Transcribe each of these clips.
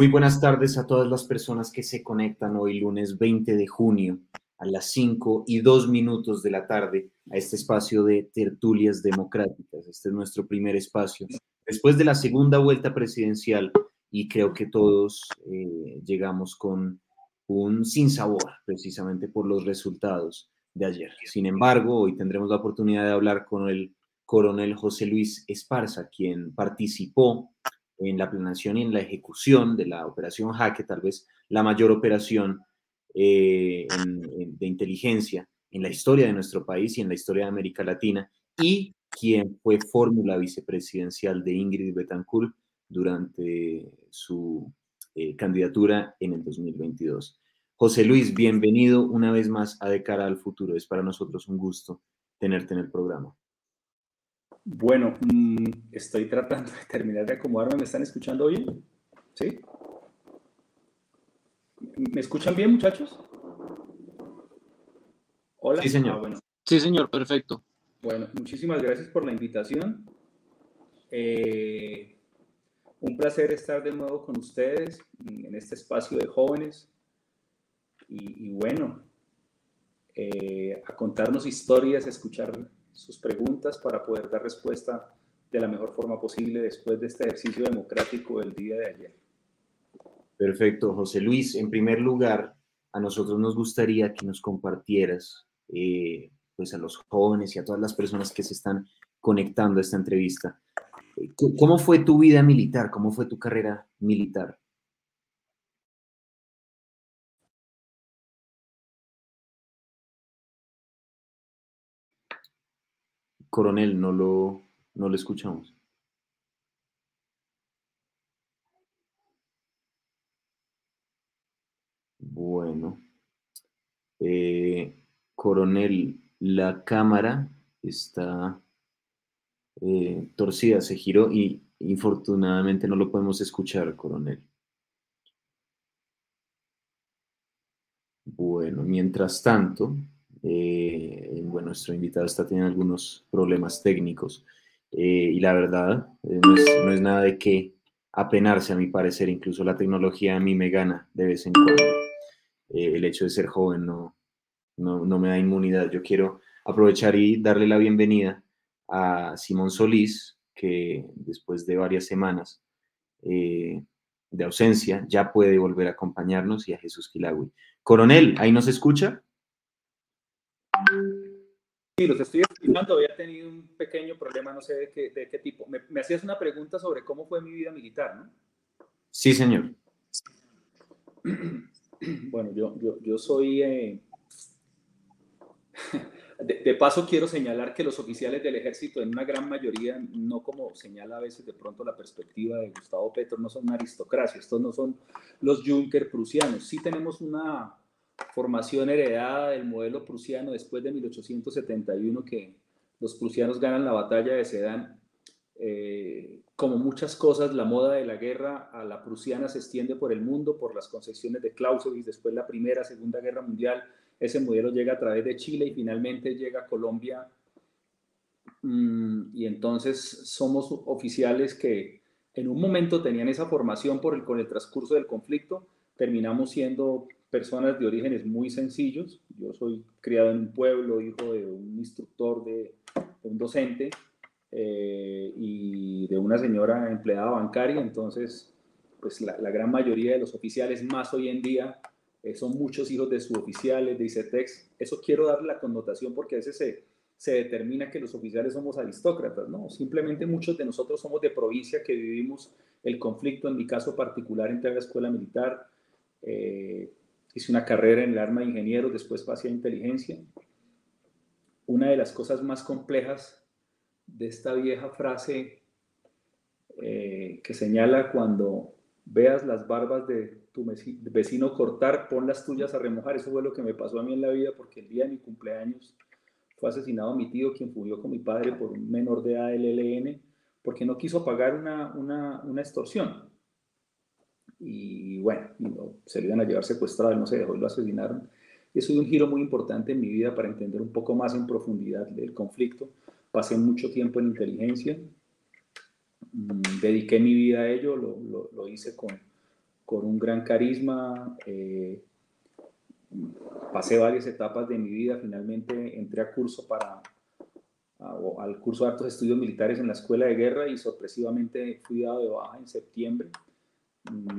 Muy buenas tardes a todas las personas que se conectan hoy lunes 20 de junio a las 5 y 2 minutos de la tarde a este espacio de tertulias democráticas. Este es nuestro primer espacio. Después de la segunda vuelta presidencial y creo que todos eh, llegamos con un sinsabor precisamente por los resultados de ayer. Sin embargo, hoy tendremos la oportunidad de hablar con el coronel José Luis Esparza, quien participó en la planeación y en la ejecución de la operación Jaque, tal vez la mayor operación eh, de inteligencia en la historia de nuestro país y en la historia de América Latina, y quien fue fórmula vicepresidencial de Ingrid Betancourt durante su eh, candidatura en el 2022. José Luis, bienvenido una vez más a De cara al futuro. Es para nosotros un gusto tenerte en el programa. Bueno, mm, estoy tratando de terminar de acomodarme. ¿Me están escuchando bien? ¿Sí? ¿Me escuchan bien, muchachos? Hola. Sí, señor. Ah, sí, señor, perfecto. Bueno, muchísimas gracias por la invitación. Eh, un placer estar de nuevo con ustedes en este espacio de jóvenes. Y, bueno, eh, a contarnos historias, a escuchar sus preguntas para poder dar respuesta de la mejor forma posible después de este ejercicio democrático del día de ayer. Perfecto, José Luis. En primer lugar, a nosotros nos gustaría que nos compartieras, eh, pues a los jóvenes y a todas las personas que se están conectando a esta entrevista, ¿cómo fue tu vida militar? ¿Cómo fue tu carrera militar? Coronel, no lo, no lo escuchamos. Bueno. Eh, coronel, la cámara está eh, torcida, se giró y infortunadamente no lo podemos escuchar, coronel. Bueno, mientras tanto, eh, bueno, nuestro invitado está teniendo algunos problemas técnicos eh, y la verdad eh, no, es, nada de qué apenarse a mi parecer, incluso la tecnología a mí me gana de vez en cuando. el hecho de ser joven no, no, no, me da inmunidad. Yo quiero aprovechar y darle la bienvenida a Simón Solís, que después de varias semanas de ausencia ya puede volver a acompañarnos, y a Jesús Quilagui. Coronel, ¿ahí nos escucha? Sí, los estoy escuchando. Había tenido un pequeño problema, no sé de qué, de qué tipo. Me, hacías una pregunta sobre cómo fue mi vida militar, ¿no? Sí, señor. Bueno, yo, yo, yo soy... Eh, de, paso, quiero señalar que los oficiales del ejército, en una gran mayoría, no como señala a veces de pronto la perspectiva de Gustavo Petro, no son una aristocracia, estos no son los Junker prusianos. Sí tenemos una, formación heredada del modelo prusiano después de 1871, que los prusianos ganan la batalla de Sedan. Eh, como muchas cosas, la moda de la guerra a la prusiana se extiende por el mundo, por las concesiones de Clausewitz, después la Primera, Segunda Guerra Mundial. Ese modelo llega a través de Chile y finalmente llega a Colombia. Mm, y entonces somos oficiales que en un momento tenían esa formación por el, con el transcurso del conflicto, terminamos siendo personas de orígenes muy sencillos. Yo soy criado en un pueblo, hijo de un instructor, de, un docente eh, y de una señora empleada bancaria. Entonces, pues la, gran mayoría de los oficiales más hoy en día eh, son muchos hijos de suboficiales, de ICETEX. Eso quiero darle la connotación porque a veces se, se determina que los oficiales somos aristócratas, ¿no? Simplemente muchos de nosotros somos de provincia que vivimos el conflicto, en mi caso particular, entre la escuela militar, eh, hice una carrera en el arma de ingeniero, después pasé a inteligencia. Una de las cosas más complejas de esta vieja frase eh, que señala cuando veas las barbas de tu vecino cortar, pon las tuyas a remojar. Eso fue lo que me pasó a mí en la vida porque el día de mi cumpleaños fue asesinado mi tío, quien fugió con mi padre por un menor de ALLN, porque no quiso pagar una, una, una extorsión y bueno, se le iban a llevar secuestrado, no se dejó y lo asesinaron. Eso dio un giro muy importante en mi vida para entender un poco más en profundidad el conflicto. Pasé mucho tiempo en inteligencia, mm, dediqué mi vida a ello, lo, lo, hice con, con un gran carisma. Eh, pasé varias etapas de mi vida, finalmente entré a curso para, al curso de altos estudios militares en la escuela de guerra y sorpresivamente fui dado de baja en septiembre.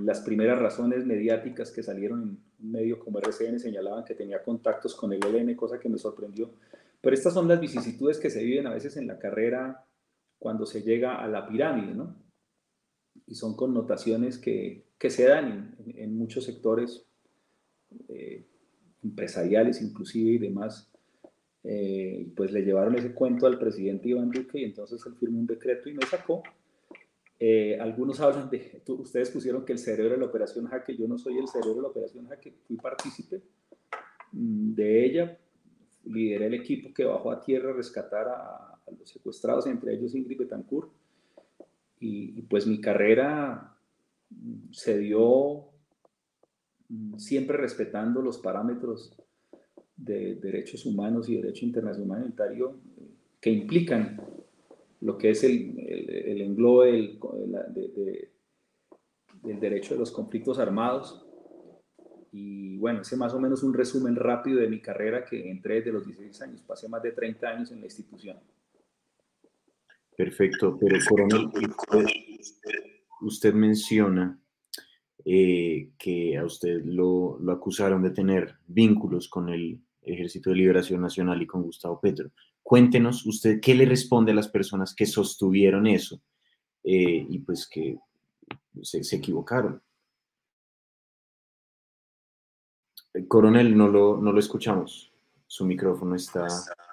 Las primeras razones mediáticas que salieron en un medio como RCN señalaban que tenía contactos con el ELN, cosa que me sorprendió. Pero estas son las vicisitudes que se viven a veces en la carrera cuando se llega a la pirámide, ¿no? Y son connotaciones que, que se dan en, en muchos sectores eh, empresariales inclusive y demás, eh, pues le llevaron ese cuento al presidente Iván Duque y entonces él firmó un decreto y me sacó. Eh, algunos hablan de, ustedes pusieron que el cerebro de la operación Jaque, yo no soy el cerebro de la operación Jaque, fui partícipe mm, de ella, lideré el equipo que bajó a tierra a rescatar a, los secuestrados, entre ellos Ingrid Betancourt, y, y pues mi carrera mm, se dio mm, siempre respetando los parámetros de derechos humanos y derecho internacional humanitario que implican lo que es el, el, englobe del, del derecho de los conflictos armados. Y bueno, ese más o menos un resumen rápido de mi carrera que entré desde los 16 años, pasé más de 30 años en la institución. Perfecto, pero coronel, usted, menciona eh, que a usted lo, lo, acusaron de tener vínculos con el Ejército de Liberación Nacional y con Gustavo Petro. Cuéntenos usted qué le responde a las personas que sostuvieron eso eh, y pues que se, se, equivocaron. El coronel, no lo, no lo escuchamos. Su micrófono está...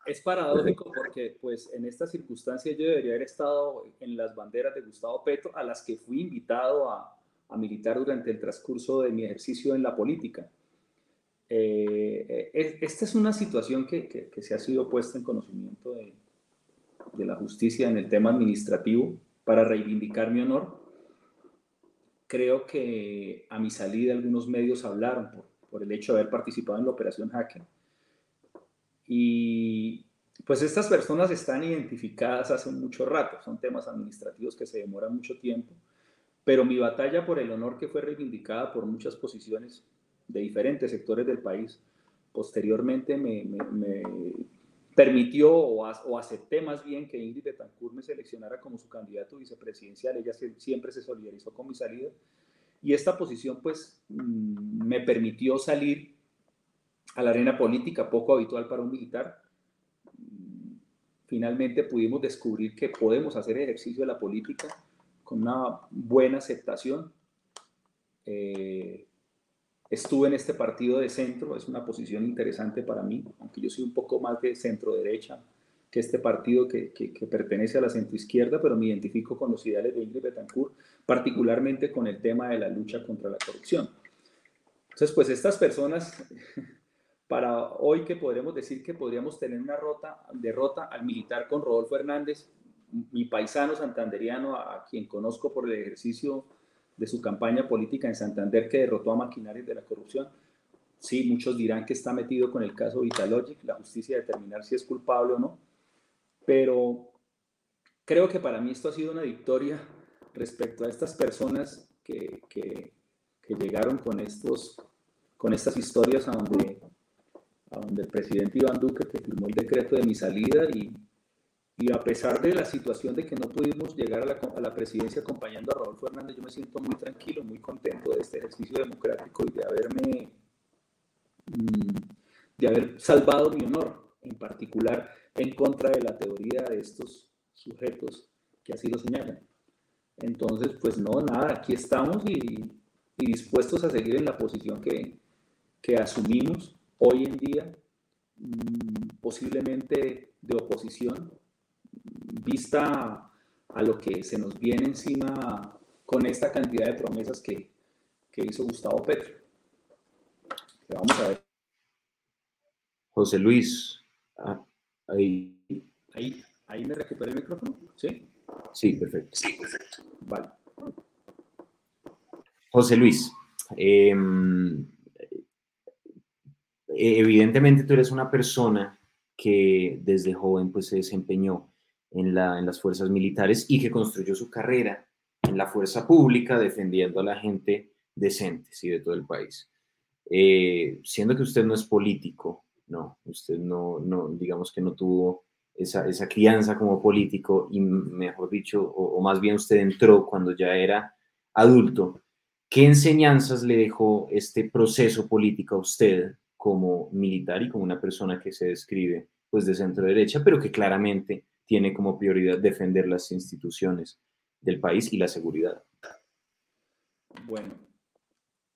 Es paradójico porque pues en esta circunstancia yo debería haber estado en las banderas de Gustavo Petro a las que fui invitado a, a militar durante el transcurso de mi ejercicio en la política. Eh, eh, esta es una situación que, que, se ha sido puesta en conocimiento de, de, la justicia en el tema administrativo para reivindicar mi honor. Creo que a mi salida algunos medios hablaron por, por el hecho de haber participado en la operación Hacker. Y pues estas personas están identificadas hace mucho rato, son temas administrativos que se demoran mucho tiempo, pero mi batalla por el honor que fue reivindicada por muchas posiciones de diferentes sectores del país, posteriormente me, me, permitió o, acepté más bien que Ingrid Betancourt me seleccionara como su candidato vicepresidencial. Ella siempre se solidarizó con mi salida. Y esta posición pues mm, me permitió salir a la arena política, poco habitual para un militar. Finalmente pudimos descubrir que podemos hacer ejercicio de la política con una buena aceptación. Eh, Estuve en este partido de centro, es una posición interesante para mí, aunque yo soy un poco más de centro derecha que este partido que, que, pertenece a la centroizquierda, pero me identifico con los ideales de Ingrid Betancourt, particularmente con el tema de la lucha contra la corrupción. Entonces, pues estas personas, para hoy que podremos decir que podríamos tener una rota, derrota al militar con Rodolfo Hernández, mi paisano santanderiano, a quien conozco por el ejercicio de su campaña política en Santander que derrotó a maquinarios de la corrupción. Sí, muchos dirán que está metido con el caso Vitalogic, la justicia determinar si es culpable o no, pero creo que para mí esto ha sido una victoria respecto a estas personas que, que, llegaron con, estos, con estas historias a donde, a donde el presidente Iván Duque que firmó el decreto de mi salida y, y a pesar de la situación de que no pudimos llegar a la, a la, presidencia acompañando a Rodolfo Hernández, yo me siento muy tranquilo, muy contento de este ejercicio democrático y de haberme, mm, de haber salvado mi honor, en particular en contra de la teoría de estos sujetos que así lo señalan. Entonces, pues no, nada, aquí estamos y, y dispuestos a seguir en la posición que, que asumimos hoy en día, mmm, posiblemente de oposición, vista a lo que se nos viene encima con esta cantidad de promesas que, que hizo Gustavo Petro. Vamos a ver. José Luis, ah, ahí. ahí. Ahí me recuperé el micrófono, ¿sí? Sí, perfecto. Sí, perfecto. Vale. José Luis, eh, evidentemente tú eres una persona que desde joven pues se desempeñó en, la, en las fuerzas militares y que construyó su carrera en la fuerza pública defendiendo a la gente decentes y de todo el país. Eh, siendo que usted no es político, no, usted no, no digamos que no tuvo esa, esa crianza como político y mejor dicho, o, más bien usted entró cuando ya era adulto. ¿Qué enseñanzas le dejó este proceso político a usted como militar y como una persona que se describe pues de centro derecha, pero que claramente tiene como prioridad defender las instituciones del país y la seguridad? Bueno,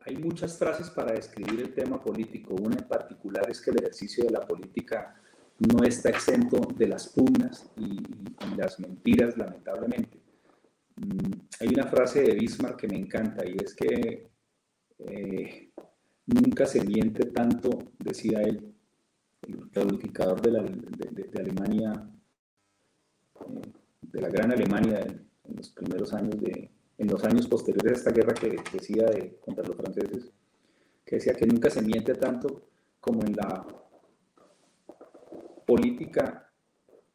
hay muchas frases para describir el tema político. Una en particular es que el ejercicio de la política no está exento de las pugnas y, las mentiras, lamentablemente. Mm, hay una frase de Bismarck que me encanta y es que eh, nunca se miente tanto, decía él, el unificador de, Alemania, eh, de la gran Alemania en, los primeros años de, en los años posteriores a esta guerra que decía de, contra los franceses, que decía que nunca se miente tanto como en la política,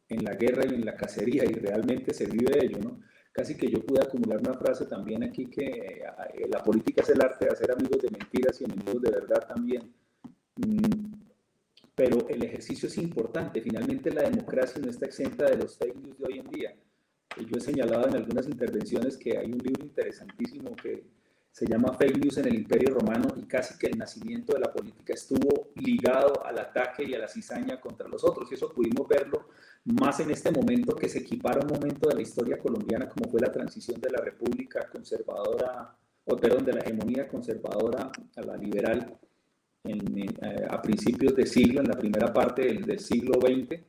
en la guerra y en la cacería, y realmente se vive de ello, ¿no? Casi que yo pude acumular una frase también aquí que eh, la política es el arte de hacer amigos de mentiras y enemigos de verdad también. Mm, pero el ejercicio es importante. Finalmente la democracia no está exenta de los fake news de hoy en día. Yo he señalado en algunas intervenciones que hay un libro interesantísimo que se llama Fake News en el Imperio Romano y casi que el nacimiento de la política estuvo ligado al ataque y a la cizaña contra los otros. Y eso pudimos verlo más en este momento que se equipara un momento de la historia colombiana como fue la transición de la república conservadora, o perdón, de la hegemonía conservadora a la liberal eh, a principios de siglo, en la primera parte del, del siglo XX,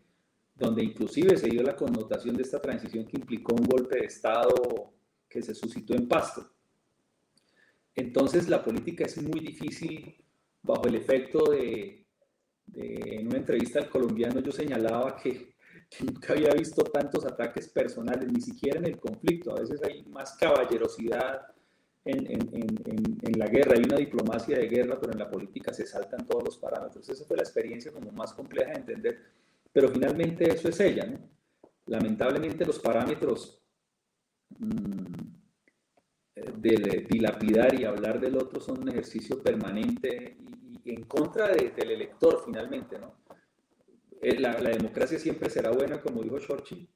donde inclusive se dio la connotación de esta transición que implicó un golpe de Estado que se suscitó en Pasto. Entonces la política es muy difícil bajo el efecto de, en una entrevista al colombiano yo señalaba que, nunca había visto tantos ataques personales, ni siquiera en el conflicto. A veces hay más caballerosidad en, en, la guerra, hay una diplomacia de guerra, pero en la política se saltan todos los parámetros. Esa fue la experiencia como más compleja de entender, pero finalmente eso es ella. ¿no? Lamentablemente los parámetros... Mm, de dilapidar y hablar del otro son un ejercicio permanente y, en contra del elector finalmente, ¿no? Eh, la, democracia siempre será buena, como dijo Churchill,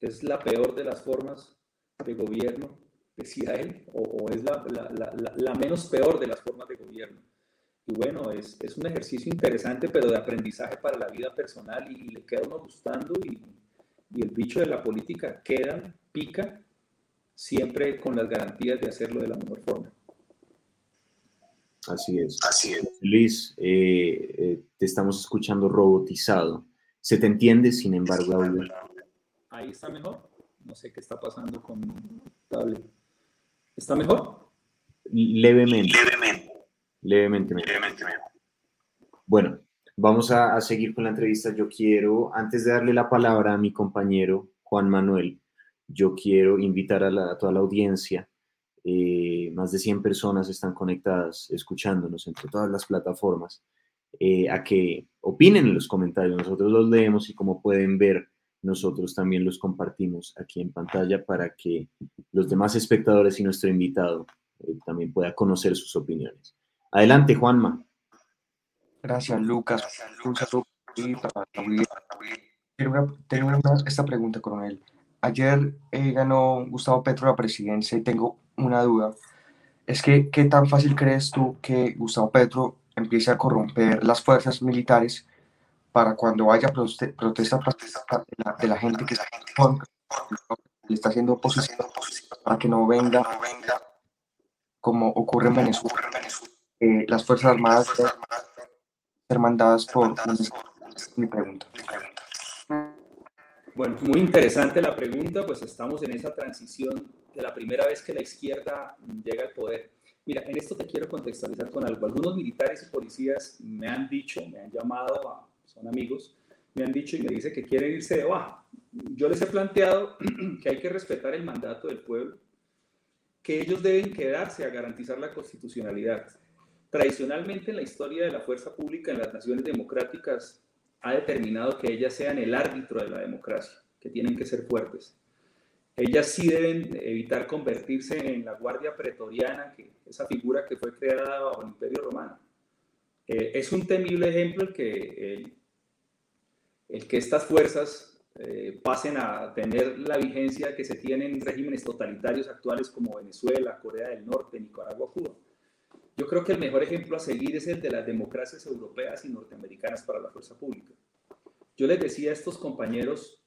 es la peor de las formas de gobierno, decía él, o, es la, la, menos peor de las formas de gobierno. Y bueno, es, es, un ejercicio interesante, pero de aprendizaje para la vida personal y, le queda uno gustando y, y el bicho de la política queda, pica siempre con las garantías de hacerlo de la mejor forma. Así es. Así es. Luis, eh, eh, te estamos escuchando robotizado. Se te entiende, sin embargo, Ahí está mejor. No sé qué está pasando con tablet. ¿Está mejor? Levemente. Levemente. Levemente. Levemente. Bueno, vamos a, a seguir con la entrevista. Yo quiero, antes de darle la palabra a mi compañero Juan Manuel, yo quiero invitar a, toda la audiencia, eh, más de 100 personas están conectadas, escuchándonos entre todas las plataformas, eh, a que opinen en los comentarios. Nosotros los leemos y como pueden ver, nosotros también los compartimos aquí en pantalla para que los demás espectadores y nuestro invitado eh, también pueda conocer sus opiniones. Adelante, Juanma. Gracias, Lucas. Tengo esta pregunta, coronel ayer eh, ganó Gustavo Petro la presidencia y tengo una duda. Es que, ¿qué tan fácil crees tú que Gustavo Petro empiece a corromper las fuerzas militares para cuando haya protesta, de, la, gente que le está haciendo oposición para que no venga como ocurre en Venezuela? Eh, las Fuerzas Armadas ser mandadas por... Mi pregunta. Bueno, muy interesante la pregunta, pues estamos en esa transición de la primera vez que la izquierda llega al poder. Mira, en esto te quiero contextualizar con algo. Algunos militares y policías me han dicho, me han llamado, son amigos, me han dicho y me dicen que quieren irse de baja. Yo les he planteado que hay que respetar el mandato del pueblo, que ellos deben quedarse a garantizar la constitucionalidad. Tradicionalmente en la historia de la fuerza pública en las naciones democráticas ha determinado que ellas sean el árbitro de la democracia, que tienen que ser fuertes. ellas sí deben evitar convertirse en la guardia pretoriana, que, esa figura que fue creada bajo el Imperio Romano. Eh, es un temible ejemplo el que, el, que estas fuerzas eh, pasen a tener la vigencia que se tiene en regímenes totalitarios actuales como Venezuela, Corea del Norte, Nicaragua, Cuba. Yo creo que el mejor ejemplo a seguir es el de las democracias europeas y norteamericanas para la fuerza pública. Yo les decía a estos compañeros,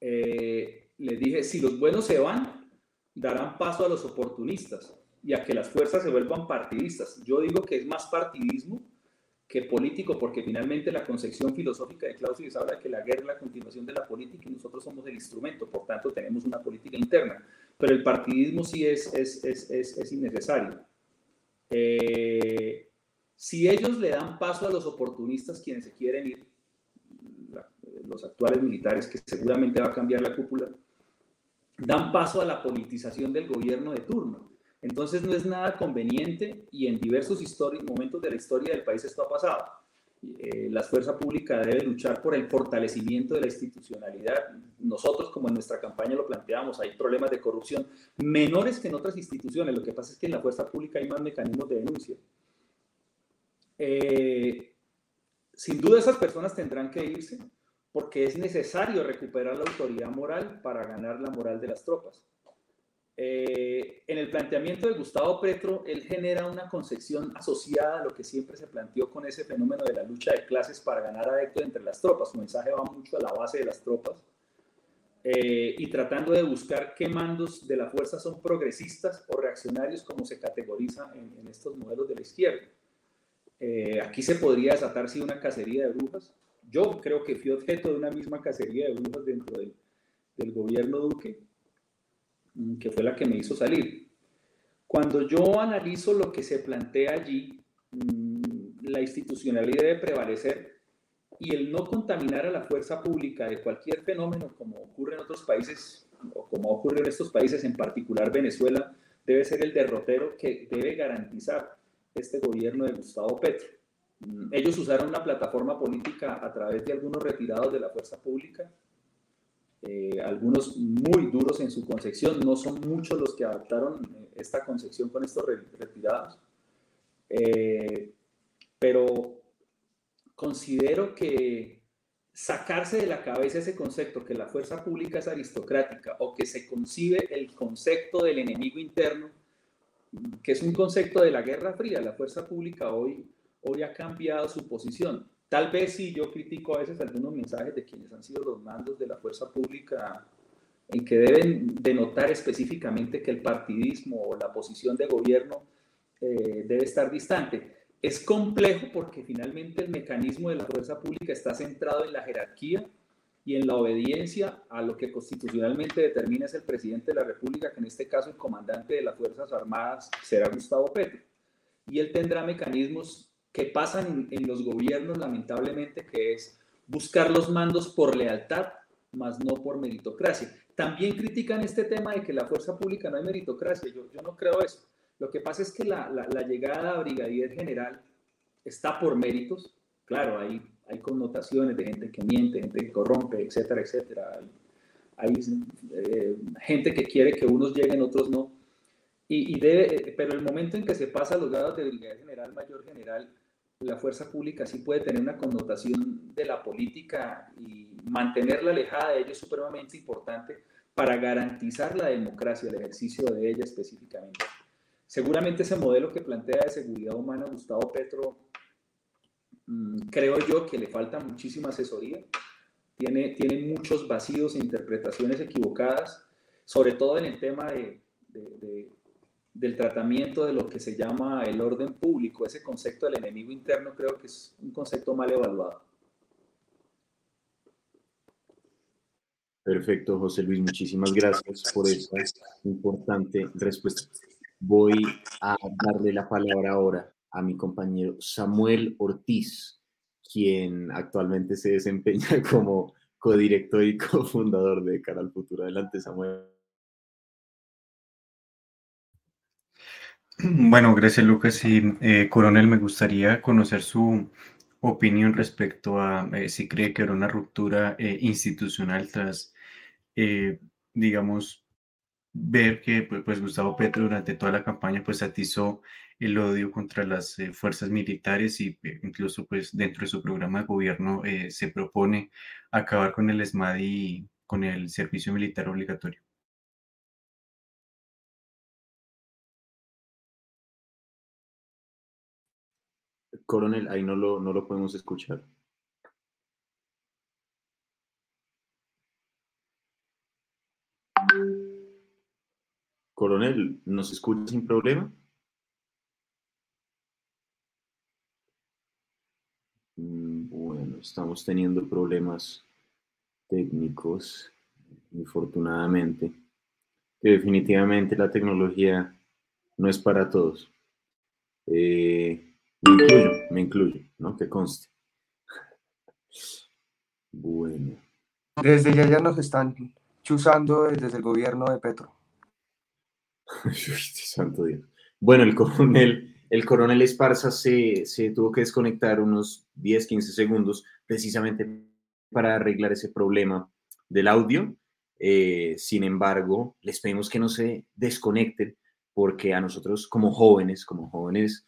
eh, les dije, si los buenos se van, darán paso a los oportunistas y a que las fuerzas se vuelvan partidistas. Yo digo que es más partidismo que político, porque finalmente la concepción filosófica de Clausewitz habla que la guerra es la continuación de la política y nosotros somos el instrumento, por tanto tenemos una política interna. Pero el partidismo sí es, es, es, es innecesario. Eh, si ellos le dan paso a los oportunistas quienes se quieren ir, los actuales militares, que seguramente va a cambiar la cúpula, dan paso a la politización del gobierno de turno. Entonces no es nada conveniente y en diversos momentos de la historia del país esto ha pasado. Eh, la fuerza pública debe luchar por el fortalecimiento de la institucionalidad. Nosotros, como en nuestra campaña lo planteamos, hay problemas de corrupción menores que en otras instituciones. Lo que pasa es que en la fuerza pública hay más mecanismos de denuncia. Eh, sin duda esas personas tendrán que irse porque es necesario recuperar la autoridad moral para ganar la moral de las tropas. Eh, en el planteamiento de Gustavo Petro, él genera una concepción asociada a lo que siempre se planteó con ese fenómeno de la lucha de clases para ganar adeptos entre las tropas. Su mensaje va mucho a la base de las tropas eh, y tratando de buscar qué mandos de la fuerza son progresistas o reaccionarios, como se categoriza en, estos modelos de la izquierda. Eh, aquí se podría desatar si una cacería de brujas. Yo creo que fui objeto de una misma cacería de brujas dentro del, gobierno Duque que fue la que me hizo salir. Cuando yo analizo lo que se plantea allí, mm, la institucionalidad debe prevalecer y el no contaminar a la fuerza pública de cualquier fenómeno, como ocurre en otros países, o como ocurre en estos países, en particular Venezuela, debe ser el derrotero que debe garantizar este gobierno de Gustavo Petro. Mm, ellos usaron una plataforma política a través de algunos retirados de la fuerza pública, eh, algunos muy duros en su concepción, no son muchos los que adaptaron eh, esta concepción con estos retirados, eh, pero considero que sacarse de la cabeza ese concepto que la fuerza pública es aristocrática o que se concibe el concepto del enemigo interno, que es un concepto de la Guerra Fría, la fuerza pública hoy, hoy ha cambiado su posición. Tal vez sí, yo critico a veces algunos mensajes de quienes han sido los mandos de la fuerza pública en que deben denotar específicamente que el partidismo o la posición de gobierno eh, debe estar distante. Es complejo porque finalmente el mecanismo de la fuerza pública está centrado en la jerarquía y en la obediencia a lo que constitucionalmente determina es el presidente de la República, que en este caso el comandante de las Fuerzas Armadas será Gustavo Petro. Y él tendrá mecanismos que pasan en, los gobiernos, lamentablemente, que es buscar los mandos por lealtad, más no por meritocracia. También critican este tema de que la fuerza pública no hay meritocracia. Yo, yo no creo eso. Lo que pasa es que la, la, llegada a brigadier general está por méritos. Claro, hay, hay connotaciones de gente que miente, gente que corrompe, etcétera, etcétera. Hay, eh, gente que quiere que unos lleguen, otros no. Y, y debe, pero el momento en que se pasa a los grados de brigadier general, mayor general, la fuerza pública sí puede tener una connotación de la política y mantenerla alejada de ello es supremamente importante para garantizar la democracia, el ejercicio de ella específicamente. Seguramente ese modelo que plantea de seguridad humana Gustavo Petro, mm, creo yo que le falta muchísima asesoría, tiene, tiene muchos vacíos e interpretaciones equivocadas, sobre todo en el tema de del tratamiento de lo que se llama el orden público, ese concepto del enemigo interno creo que es un concepto mal evaluado. Perfecto, José Luis, muchísimas gracias por esta importante respuesta. Voy a darle la palabra ahora a mi compañero Samuel Ortiz, quien actualmente se desempeña como codirector y cofundador de Canal Futuro. Adelante, Samuel. Bueno, gracias Lucas y eh, Coronel, me gustaría conocer su opinión respecto a eh, si cree que era una ruptura eh, institucional tras digamos, ver que pues, pues, Gustavo Petro durante toda la campaña pues atizó el odio contra las eh, fuerzas militares y eh, incluso pues dentro de su programa de gobierno eh, se propone acabar con el ESMAD y con el servicio militar obligatorio. Coronel, ahí no lo, no lo podemos escuchar. Coronel, ¿nos escucha sin problema? Mm, bueno, estamos teniendo problemas técnicos, infortunadamente. definitivamente la tecnología no es para todos. Eh, me incluyo, me incluyo, ¿no? Que conste. Bueno. Desde ya ya nos están chuzando desde el gobierno de Petro. santo Dios. Bueno, el coronel, el coronel Esparza se, tuvo que desconectar unos 10, 15 segundos precisamente para arreglar ese problema del audio. Eh, sin embargo, les pedimos que no se desconecten porque a nosotros como jóvenes, como jóvenes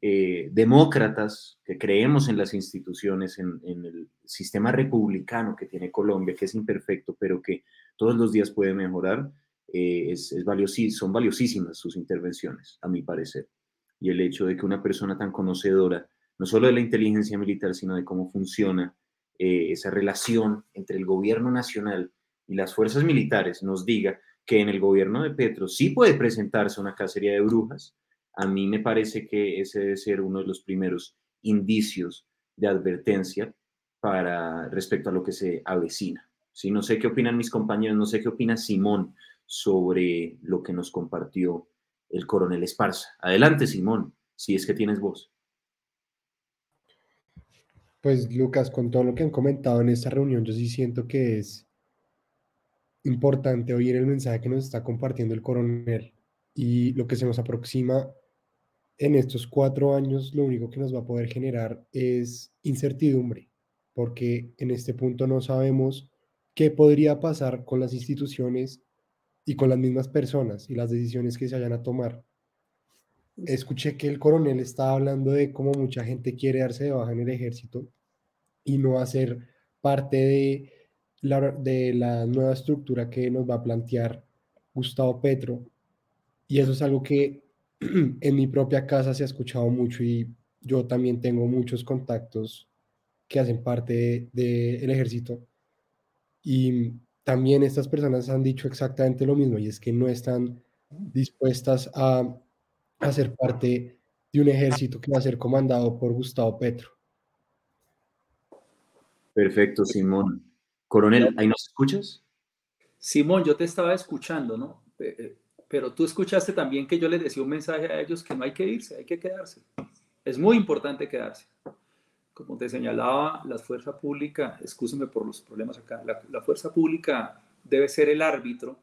eh, demócratas que creemos en las instituciones, en, el sistema republicano que tiene Colombia, que es imperfecto, pero que todos los días puede mejorar, eh, es, son valiosísimas sus intervenciones, a mi parecer. Y el hecho de que una persona tan conocedora, no solo de la inteligencia militar, sino de cómo funciona eh, esa relación entre el gobierno nacional y las fuerzas militares, nos diga que en el gobierno de Petro sí puede presentarse una cacería de brujas, a mí me parece que ese debe ser uno de los primeros indicios de advertencia para respecto a lo que se avecina. Si No sé qué opinan mis compañeros, no sé qué opina Simón sobre lo que nos compartió el coronel Esparza. Adelante, Simón, si es que tienes voz. Pues Lucas, con todo lo que han comentado en esta reunión, yo sí siento que es importante oír el mensaje que nos está compartiendo el coronel y lo que se nos aproxima en estos cuatro años, lo único que nos va a poder generar es incertidumbre, porque en este punto no sabemos qué podría pasar con las instituciones y con las mismas personas y las decisiones que se vayan a tomar. Escuché que el coronel estaba hablando de cómo mucha gente quiere darse de baja en el ejército y no hacer parte de la, de la nueva estructura que nos va a plantear Gustavo Petro. Y eso es algo que en mi propia casa se ha escuchado mucho y yo también tengo muchos contactos que hacen parte del ejército. Y también estas personas han dicho exactamente lo mismo y es que no están dispuestas a, a ser parte de un ejército que va a ser comandado por Gustavo Petro. Perfecto, Simón. Coronel, ¿ahí nos escuchas? Simón, yo te estaba escuchando, ¿no? Pero tú escuchaste también que yo les decía un mensaje a ellos que no hay que irse, hay que quedarse. Es muy importante quedarse como te señalaba, la fuerza pública, excúseme por los problemas acá, la, fuerza pública debe ser el árbitro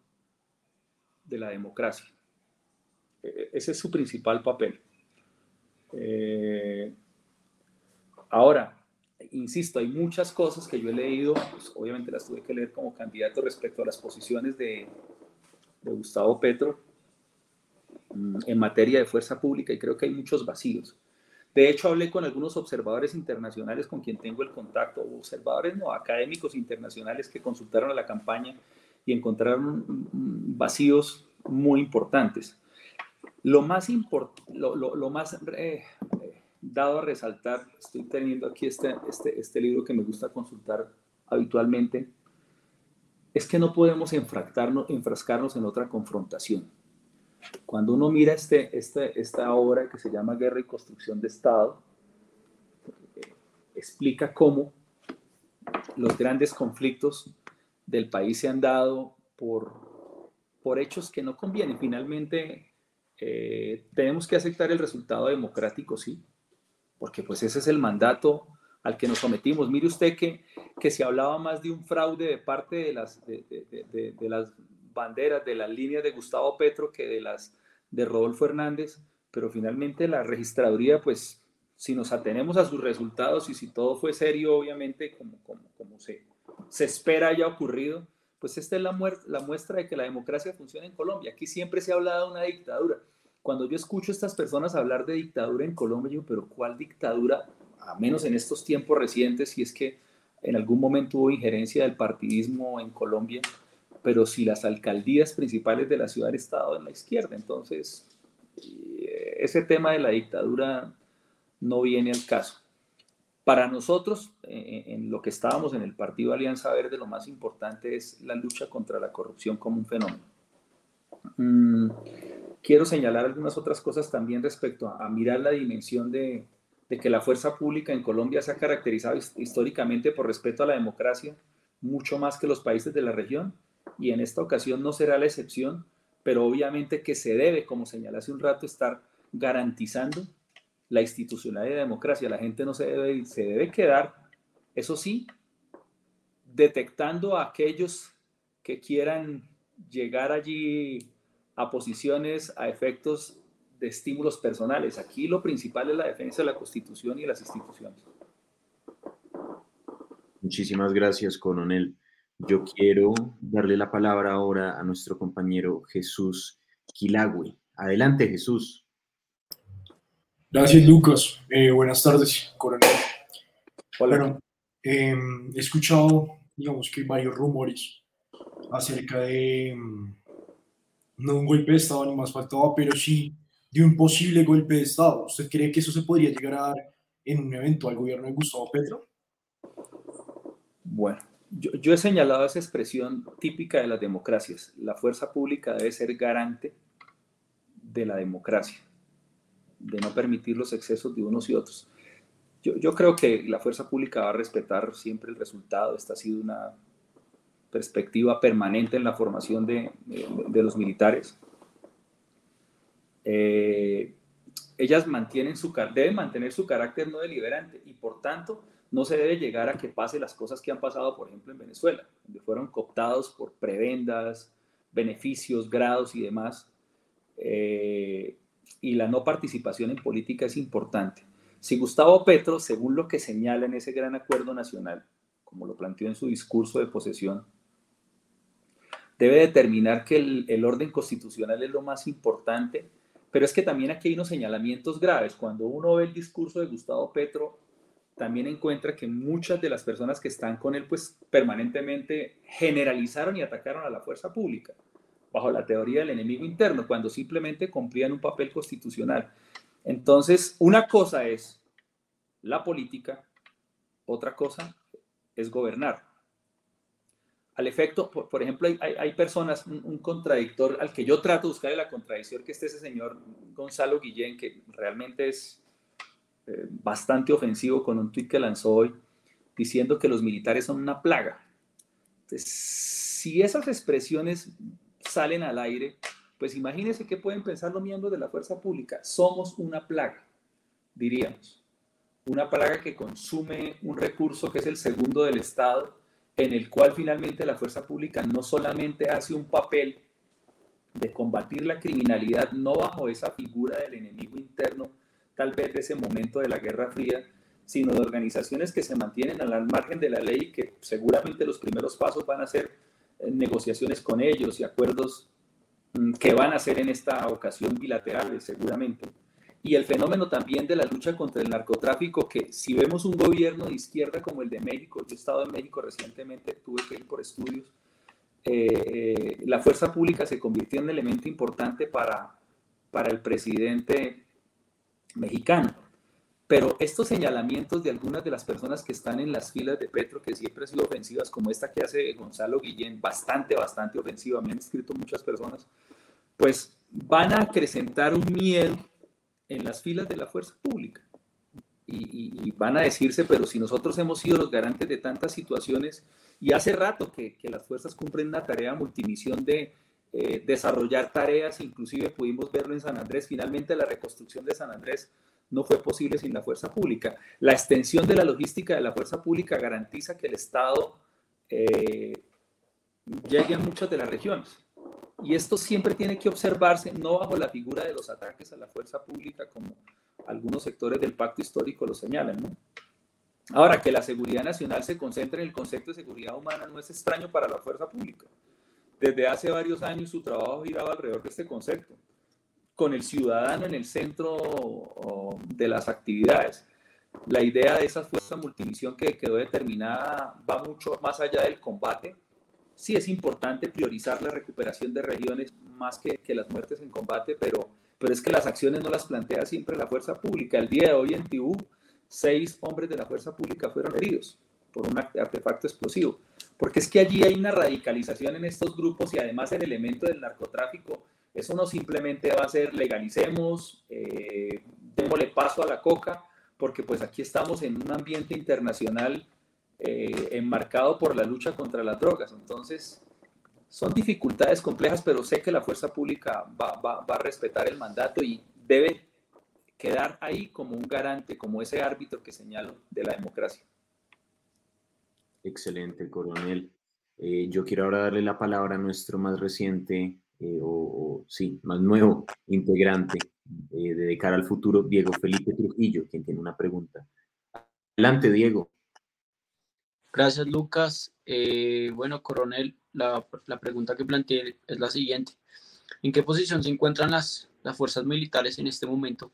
de la democracia. E, e, ese es su principal papel. Eh, ahora, insisto, hay muchas cosas que yo he leído, pues, obviamente las tuve que leer como candidato respecto a las posiciones de, de Gustavo Petro mm, en materia de fuerza pública y creo que hay muchos vacíos. De hecho, hablé con algunos observadores internacionales con quien tengo el contacto, observadores no académicos internacionales que consultaron a la campaña y encontraron vacíos muy importantes. Lo más, lo, más eh, dado a resaltar, estoy teniendo aquí este, este, este libro que me gusta consultar habitualmente, es que no podemos enfrascarnos en otra confrontación. Cuando uno mira este, este, esta obra que se llama Guerra y Construcción de Estado, eh, explica cómo los grandes conflictos del país se han dado por, por hechos que no convienen. Finalmente, eh, tenemos que aceptar el resultado democrático, sí, porque pues ese es el mandato al que nos sometimos. Mire usted que, que se hablaba más de un fraude de parte de las, de, de, las banderas de las líneas de Gustavo Petro que de las de Rodolfo Hernández, pero finalmente la registraduría, pues si nos atenemos a sus resultados y si todo fue serio, obviamente, como, como, como se, se espera haya ocurrido, pues esta es la, la muestra de que la democracia funciona en Colombia. Aquí siempre se ha hablado de una dictadura. Cuando yo escucho a estas personas hablar de dictadura en Colombia, yo, pero ¿cuál dictadura? A menos en estos tiempos recientes, si es que en algún momento hubo injerencia del partidismo en Colombia, pero si las alcaldías principales de la ciudad han estado en la izquierda, entonces eh, ese tema de la dictadura no viene al caso. Para nosotros, eh, en lo que estábamos en el Partido Alianza Verde, lo más importante es la lucha contra la corrupción como un fenómeno. Mm, quiero señalar algunas otras cosas también respecto a, mirar la dimensión de, de, que la fuerza pública en Colombia se ha caracterizado históricamente por respeto a la democracia, mucho más que los países de la región, y en esta ocasión no será la excepción, pero obviamente que se debe, como señalé hace un rato, estar garantizando la institucionalidad de democracia. La gente no se debe, se debe quedar, eso sí, detectando a aquellos que quieran llegar allí a posiciones, a efectos de estímulos personales. Aquí lo principal es la defensa de la Constitución y las instituciones. Muchísimas gracias, coronel. Yo quiero darle la palabra ahora a nuestro compañero Jesús Quilagüe. Adelante, Jesús. Gracias, Lucas. Eh, buenas tardes, coronel. Bueno, em, he escuchado, digamos que varios rumores acerca de em, no un golpe de Estado ni más faltaba, pero sí de un posible golpe de Estado. ¿Usted cree que eso se podría llegar a dar en un evento al gobierno de Gustavo Petro? Bueno, yo, he señalado esa expresión típica de las democracias. La fuerza pública debe ser garante de la democracia de no permitir los excesos de unos y otros. Yo, creo que la fuerza pública va a respetar siempre el resultado. Esta ha sido una perspectiva permanente en la formación de, los militares. Eh, ellas mantienen su, deben mantener su carácter no deliberante y por tanto no se debe llegar a que pase las cosas que han pasado, por ejemplo, en Venezuela, donde fueron cooptados por prebendas, beneficios, grados y demás. Eh, y la no participación en política es importante. Si Gustavo Petro, según lo que señala en ese gran acuerdo nacional, como lo planteó en su discurso de posesión, debe determinar que el, orden constitucional es lo más importante, pero es que también aquí hay unos señalamientos graves. Cuando uno ve el discurso de Gustavo Petro, también encuentra que muchas de las personas que están con él, pues permanentemente generalizaron y atacaron a la fuerza pública bajo la teoría del enemigo interno, cuando simplemente cumplían un papel constitucional. Entonces, una cosa es la política, otra cosa es gobernar. Al efecto, por, ejemplo, hay, personas, un, contradictor al que yo trato de buscar la contradicción, que es ese señor Gonzalo Guillén, que realmente es eh, bastante ofensivo con un tuit que lanzó hoy, diciendo que los militares son una plaga. Entonces, si esas expresiones salen al aire, pues imagínense qué pueden pensar los miembros de la fuerza pública. Somos una plaga, diríamos. Una plaga que consume un recurso que es el segundo del Estado, en el cual finalmente la fuerza pública no solamente hace un papel de combatir la criminalidad, no bajo esa figura del enemigo interno, tal vez de ese momento de la Guerra Fría, sino de organizaciones que se mantienen al margen de la ley que seguramente los primeros pasos van a ser negociaciones con ellos y acuerdos mm, que van a ser en esta ocasión bilaterales seguramente. Y el fenómeno también de la lucha contra el narcotráfico, que si vemos un gobierno de izquierda como el de México, yo he estado en México recientemente, tuve que ir por estudios, eh, eh, la fuerza pública se convirtió en un elemento importante para, para el presidente mexicano. Pero estos señalamientos de algunas de las personas que están en las filas de Petro, que siempre han sido ofensivas, como esta que hace Gonzalo Guillén, bastante, bastante ofensiva, me han escrito muchas personas, pues van a acrecentar un miedo en las filas de la fuerza pública. Y, van a decirse, pero si nosotros hemos sido los garantes de tantas situaciones, y hace rato que, las fuerzas cumplen una tarea multimisión de eh, desarrollar tareas, inclusive pudimos verlo en San Andrés, finalmente la reconstrucción de San Andrés no fue posible sin la fuerza pública. La extensión de la logística de la fuerza pública garantiza que el Estado eh, llegue a muchas de las regiones. Y esto siempre tiene que observarse no bajo la figura de los ataques a la fuerza pública como algunos sectores del pacto histórico lo señalan. Ahora, que la seguridad nacional se concentre en el concepto de seguridad humana no es extraño para la fuerza pública. Desde hace varios años su trabajo giraba alrededor de este concepto, con el ciudadano en el centro de las actividades. La idea de esa fuerza multivisión que quedó determinada va mucho más allá del combate. Sí es importante priorizar la recuperación de regiones más que, las muertes en combate, pero, pero es que las acciones no las plantea siempre la fuerza pública. El día de hoy en Tibú, seis hombres de la fuerza pública fueron heridos por un artefacto explosivo. Porque es que allí hay una radicalización en estos grupos y además el elemento del narcotráfico, eso no simplemente va a ser legalicemos, eh, démosle paso a la coca, porque pues aquí estamos en un ambiente internacional eh, enmarcado por la lucha contra las drogas. Entonces, son dificultades complejas, pero sé que la fuerza pública va, va a respetar el mandato y debe quedar ahí como un garante, como ese árbitro que señalo de la democracia. Excelente, coronel. Eh, yo quiero ahora darle la palabra a nuestro más reciente, eh, o, sí, más nuevo integrante eh, de, cara al futuro, Diego Felipe Trujillo, quien tiene una pregunta. Adelante, Diego. Gracias, Lucas. bueno, coronel, la, pregunta que planteé es la siguiente. ¿En qué posición se encuentran las, las fuerzas militares en este momento,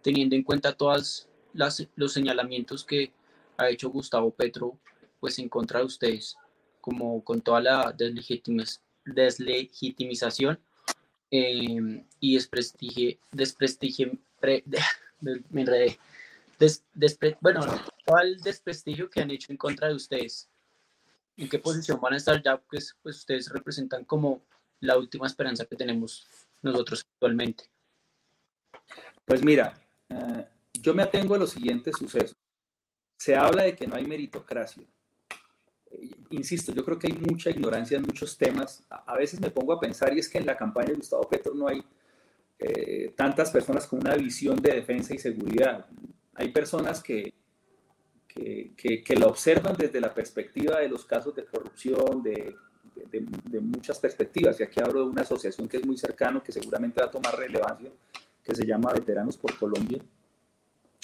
teniendo en cuenta todos los señalamientos que ha hecho Gustavo Petro pues en contra de ustedes, como con toda la deslegitimización eh, y desprestigio, desprestigio, me enredé, bueno, todo el desprestigio que han hecho en contra de ustedes. ¿En qué posición van a estar ya? Pues, pues ustedes representan como la última esperanza que tenemos nosotros actualmente. Pues mira, eh, yo me atengo a los siguientes sucesos. Se habla de que no hay meritocracia insisto, yo creo que hay mucha ignorancia en muchos temas. A, veces me pongo a pensar y es que en la campaña de Gustavo Petro no hay eh, tantas personas con una visión de defensa y seguridad. Hay personas que, que, que, la observan desde la perspectiva de los casos de corrupción, de, de, de, muchas perspectivas. Y aquí hablo de una asociación que es muy cercano, que seguramente va a tomar relevancia, que se llama Veteranos por Colombia,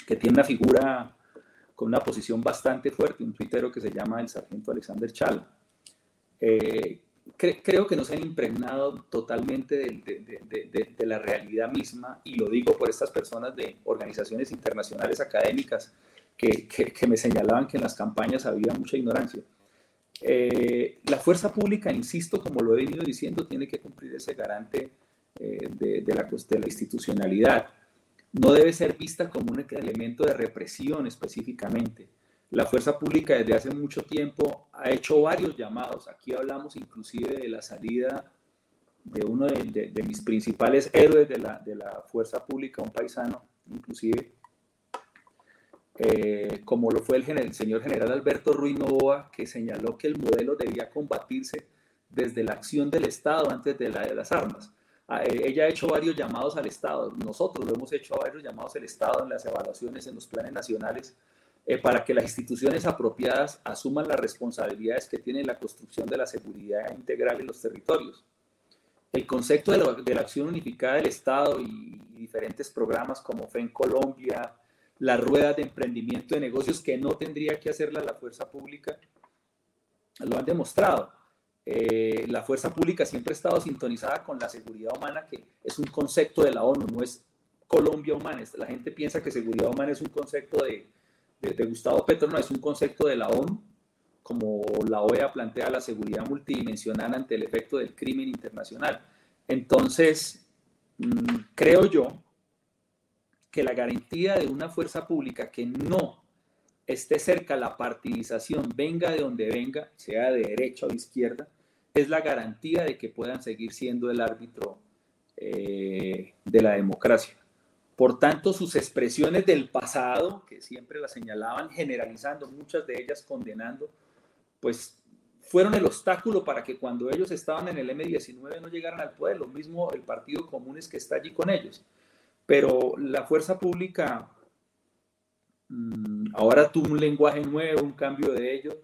que tiene una figura con una posición bastante fuerte, un tuitero que se llama el sargento Alexander Chal. Eh, creo que no se han impregnado totalmente de, la realidad misma, y lo digo por estas personas de organizaciones internacionales académicas que, me señalaban que en las campañas había mucha ignorancia. Eh, la fuerza pública, insisto, como lo he venido diciendo, tiene que cumplir ese garante eh, de, la, de la institucionalidad no debe ser vista como un elemento de represión específicamente. La fuerza pública desde hace mucho tiempo ha hecho varios llamados. Aquí hablamos inclusive de la salida de uno de, mis principales héroes de la, de la, fuerza pública, un paisano, inclusive, eh, como lo fue el, señor general Alberto Ruiz Novoa, que señaló que el modelo debía combatirse desde la acción del Estado antes de la de las armas. Eh, ella ha hecho varios llamados al Estado, nosotros lo hemos hecho varios llamados al Estado en las evaluaciones, en los planes nacionales, eh, para que las instituciones apropiadas asuman las responsabilidades que tiene la construcción de la seguridad integral en los territorios. El concepto de la, de la acción unificada del Estado y, diferentes programas como FEN Colombia, la rueda de emprendimiento de negocios que no tendría que hacerla la fuerza pública, lo han demostrado. Eh, la fuerza pública siempre ha estado sintonizada con la seguridad humana, que es un concepto de la ONU, no es Colombia humana. La gente piensa que seguridad humana es un concepto de, de, Gustavo Petro, no, es un concepto de la ONU, como la OEA plantea la seguridad multidimensional ante el efecto del crimen internacional. Entonces, mm, creo yo que la garantía de una fuerza pública que no esté cerca la partidización, venga de donde venga, sea de derecha o de izquierda, es la garantía de que puedan seguir siendo el árbitro eh, de la democracia. Por tanto, sus expresiones del pasado, que siempre las señalaban generalizando, muchas de ellas condenando, pues fueron el obstáculo para que cuando ellos estaban en el M19 no llegaran al poder. Lo mismo el Partido Común es que está allí con ellos. Pero la fuerza pública mm, ahora tuvo un lenguaje nuevo, un cambio de ellos,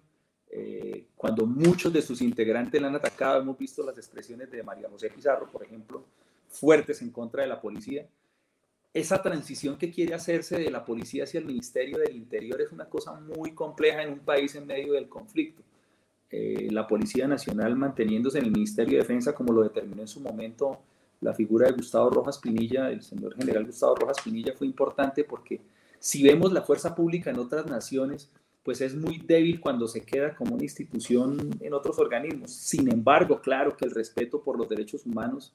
eh, cuando muchos de sus integrantes la han atacado, hemos visto las expresiones de María José Pizarro, por ejemplo, fuertes en contra de la policía. Esa transición que quiere hacerse de la policía hacia el Ministerio del Interior es una cosa muy compleja en un país en medio del conflicto. Eh, la Policía Nacional manteniéndose en el Ministerio de Defensa como lo determinó en su momento la figura de Gustavo Rojas Pinilla, el señor general Gustavo Rojas Pinilla fue importante porque si vemos la fuerza pública en otras naciones, pues es muy débil cuando se queda como una institución en otros organismos. Sin embargo, claro que el respeto por los derechos humanos,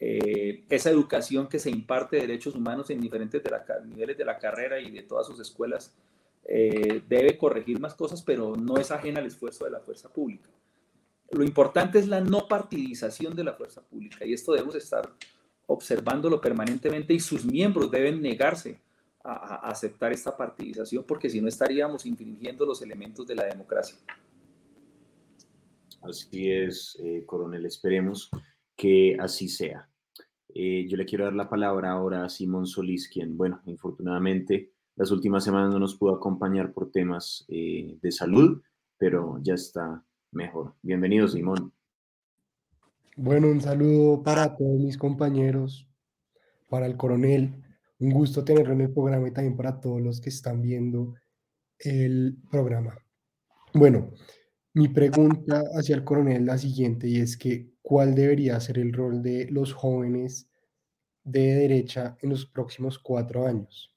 eh, esa educación que se imparte de derechos humanos en diferentes niveles de la carrera y de todas sus escuelas, eh, debe corregir más cosas, pero no es ajena al esfuerzo de la fuerza pública. Lo importante es la no partidización de la fuerza pública y esto debemos estar observándolo permanentemente y sus miembros deben negarse a, aceptar esta partidización porque si no estaríamos infringiendo los elementos de la democracia. Así es, eh, coronel, esperemos que así sea. Eh, yo le quiero dar la palabra ahora a Simón Solís, quien, bueno, infortunadamente las últimas semanas no nos pudo acompañar por temas eh, de salud, pero ya está mejor. Bienvenido, Simón. Bueno, un saludo para todos mis compañeros, para el coronel, un gusto tenerlo en el programa y también para todos los que están viendo el programa. Bueno, mi pregunta hacia el coronel es la siguiente y es que ¿cuál debería ser el rol de los jóvenes de derecha en los próximos cuatro años?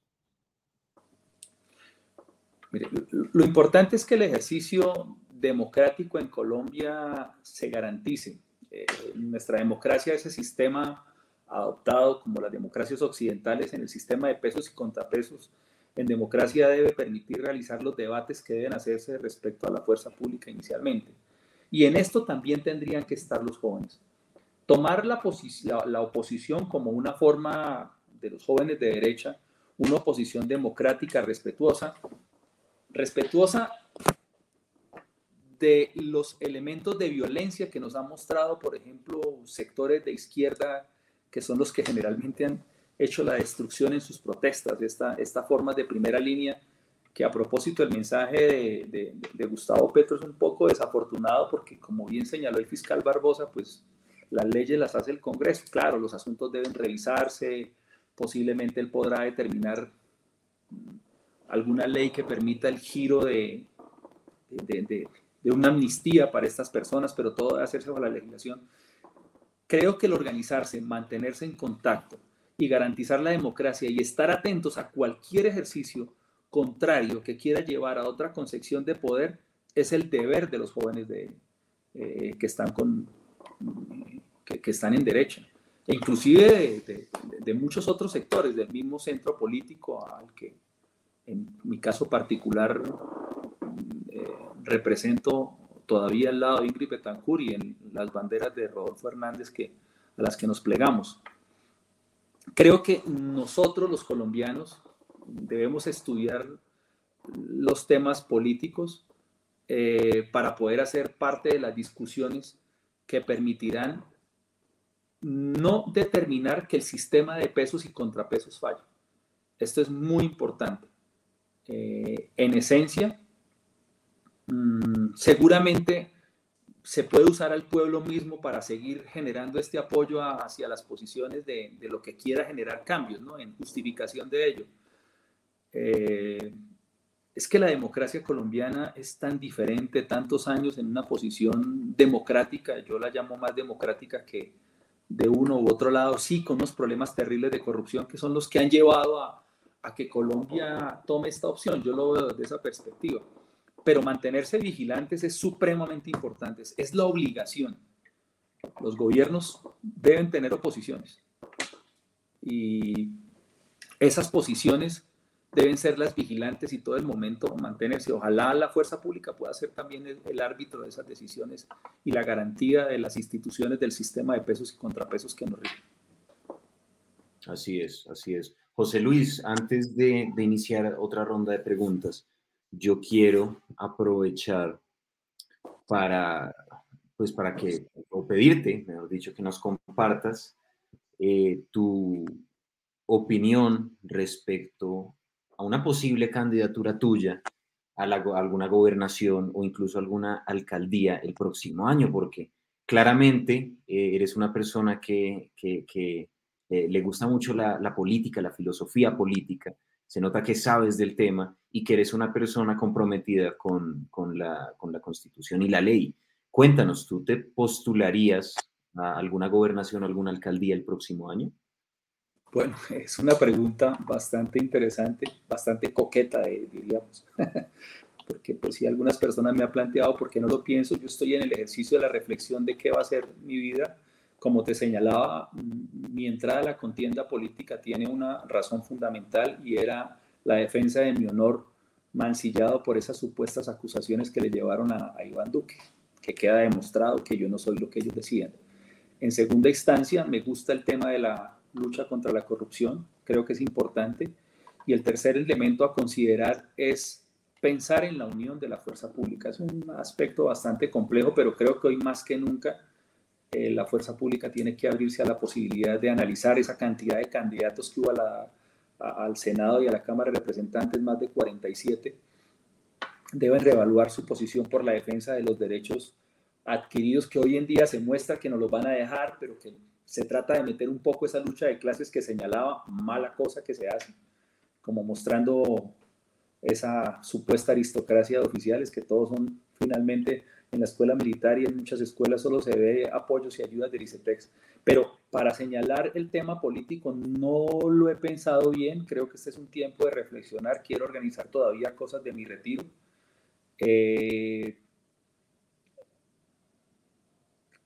Lo importante es que el ejercicio democrático en Colombia se garantice. Eh, nuestra democracia, ese sistema adoptado como las democracias occidentales en el sistema de pesos y contrapesos, en democracia debe permitir realizar los debates que deben hacerse respecto a la fuerza pública inicialmente. Y en esto también tendrían que estar los jóvenes. Tomar la, oposición como una forma de los jóvenes de derecha, una oposición democrática, respetuosa, respetuosa de los elementos de violencia que nos han mostrado, por ejemplo, sectores de izquierda que son los que generalmente han hecho la destrucción en sus protestas, esta, esta forma de primera línea, que a propósito el mensaje de, Gustavo Petro es un poco desafortunado porque, como bien señaló el fiscal Barbosa, pues las leyes las hace el Congreso. Claro, los asuntos deben revisarse, posiblemente él podrá determinar alguna ley que permita el giro de, de, de una amnistía para estas personas, pero todo debe hacerse bajo la legislación Creo que el organizarse, mantenerse en contacto y garantizar la democracia y estar atentos a cualquier ejercicio contrario que quiera llevar a otra concepción de poder es el deber de los jóvenes de, eh, que, están con, que, están en derecha, e inclusive de, muchos otros sectores del mismo centro político al que en mi caso particular eh, represento todavía al lado de Ingrid Betancourt y en las banderas de Rodolfo Hernández que, a las que nos plegamos. Creo que nosotros los colombianos debemos estudiar los temas políticos eh, para poder hacer parte de las discusiones que permitirán no determinar que el sistema de pesos y contrapesos falle. Esto es muy importante. Eh, en esencia, Mm, seguramente se puede usar al pueblo mismo para seguir generando este apoyo hacia las posiciones de, lo que quiera generar cambios, ¿no? En justificación de ello. Eh, es que la democracia colombiana es tan diferente, tantos años en una posición democrática, yo la llamo más democrática que de uno u otro lado, sí, con unos problemas terribles de corrupción que son los que han llevado a, a que Colombia tome esta opción. Yo lo veo desde esa perspectiva pero mantenerse vigilantes es supremamente importante, es la obligación. Los gobiernos deben tener oposiciones y esas posiciones deben ser las vigilantes y todo el momento mantenerse. Ojalá la fuerza pública pueda ser también el, árbitro de esas decisiones y la garantía de las instituciones del sistema de pesos y contrapesos que nos rigen. Así es, así es. José Luis, antes de iniciar otra ronda de preguntas, yo quiero aprovechar para, pues para que, o pedirte, mejor dicho, que nos compartas eh, tu opinión respecto a una posible candidatura tuya a, alguna gobernación o incluso alguna alcaldía el próximo año, porque claramente eh, eres una persona que, eh, le gusta mucho la, política, la filosofía política, se nota que sabes del tema y que eres una persona comprometida con, la, con la constitución y la ley. Cuéntanos, ¿tú te postularías a alguna gobernación alguna alcaldía el próximo año? Bueno, es una pregunta bastante interesante, bastante coqueta, eh, diríamos, porque pues si algunas personas me han planteado por qué no lo pienso, yo estoy en el ejercicio de la reflexión de qué va a ser mi vida como te señalaba, mm, mi entrada a la contienda política tiene una razón fundamental y era la defensa de mi honor mancillado por esas supuestas acusaciones que le llevaron a, Iván Duque, que queda demostrado que yo no soy lo que ellos decían. En segunda instancia, me gusta el tema de la lucha contra la corrupción, creo que es importante. Y el tercer elemento a considerar es pensar en la unión de la fuerza pública. Es un aspecto bastante complejo, pero creo que hoy más que nunca eh, la fuerza pública tiene que abrirse a la posibilidad de analizar esa cantidad de candidatos que hubo al Senado y a la Cámara de Representantes, más de 47, deben reevaluar su posición por la defensa de los derechos adquiridos que hoy en día se muestra que nos los van a dejar, pero que se trata de meter un poco esa lucha de clases que señalaba mala cosa que se hace, como mostrando esa supuesta aristocracia de oficiales que todos son finalmente en la escuela militar y en muchas escuelas solo se ve apoyos y ayudas del ICETEX. Pero para señalar el tema político no lo he pensado bien, creo que este es un tiempo de reflexionar, quiero organizar todavía cosas de mi retiro. Eh,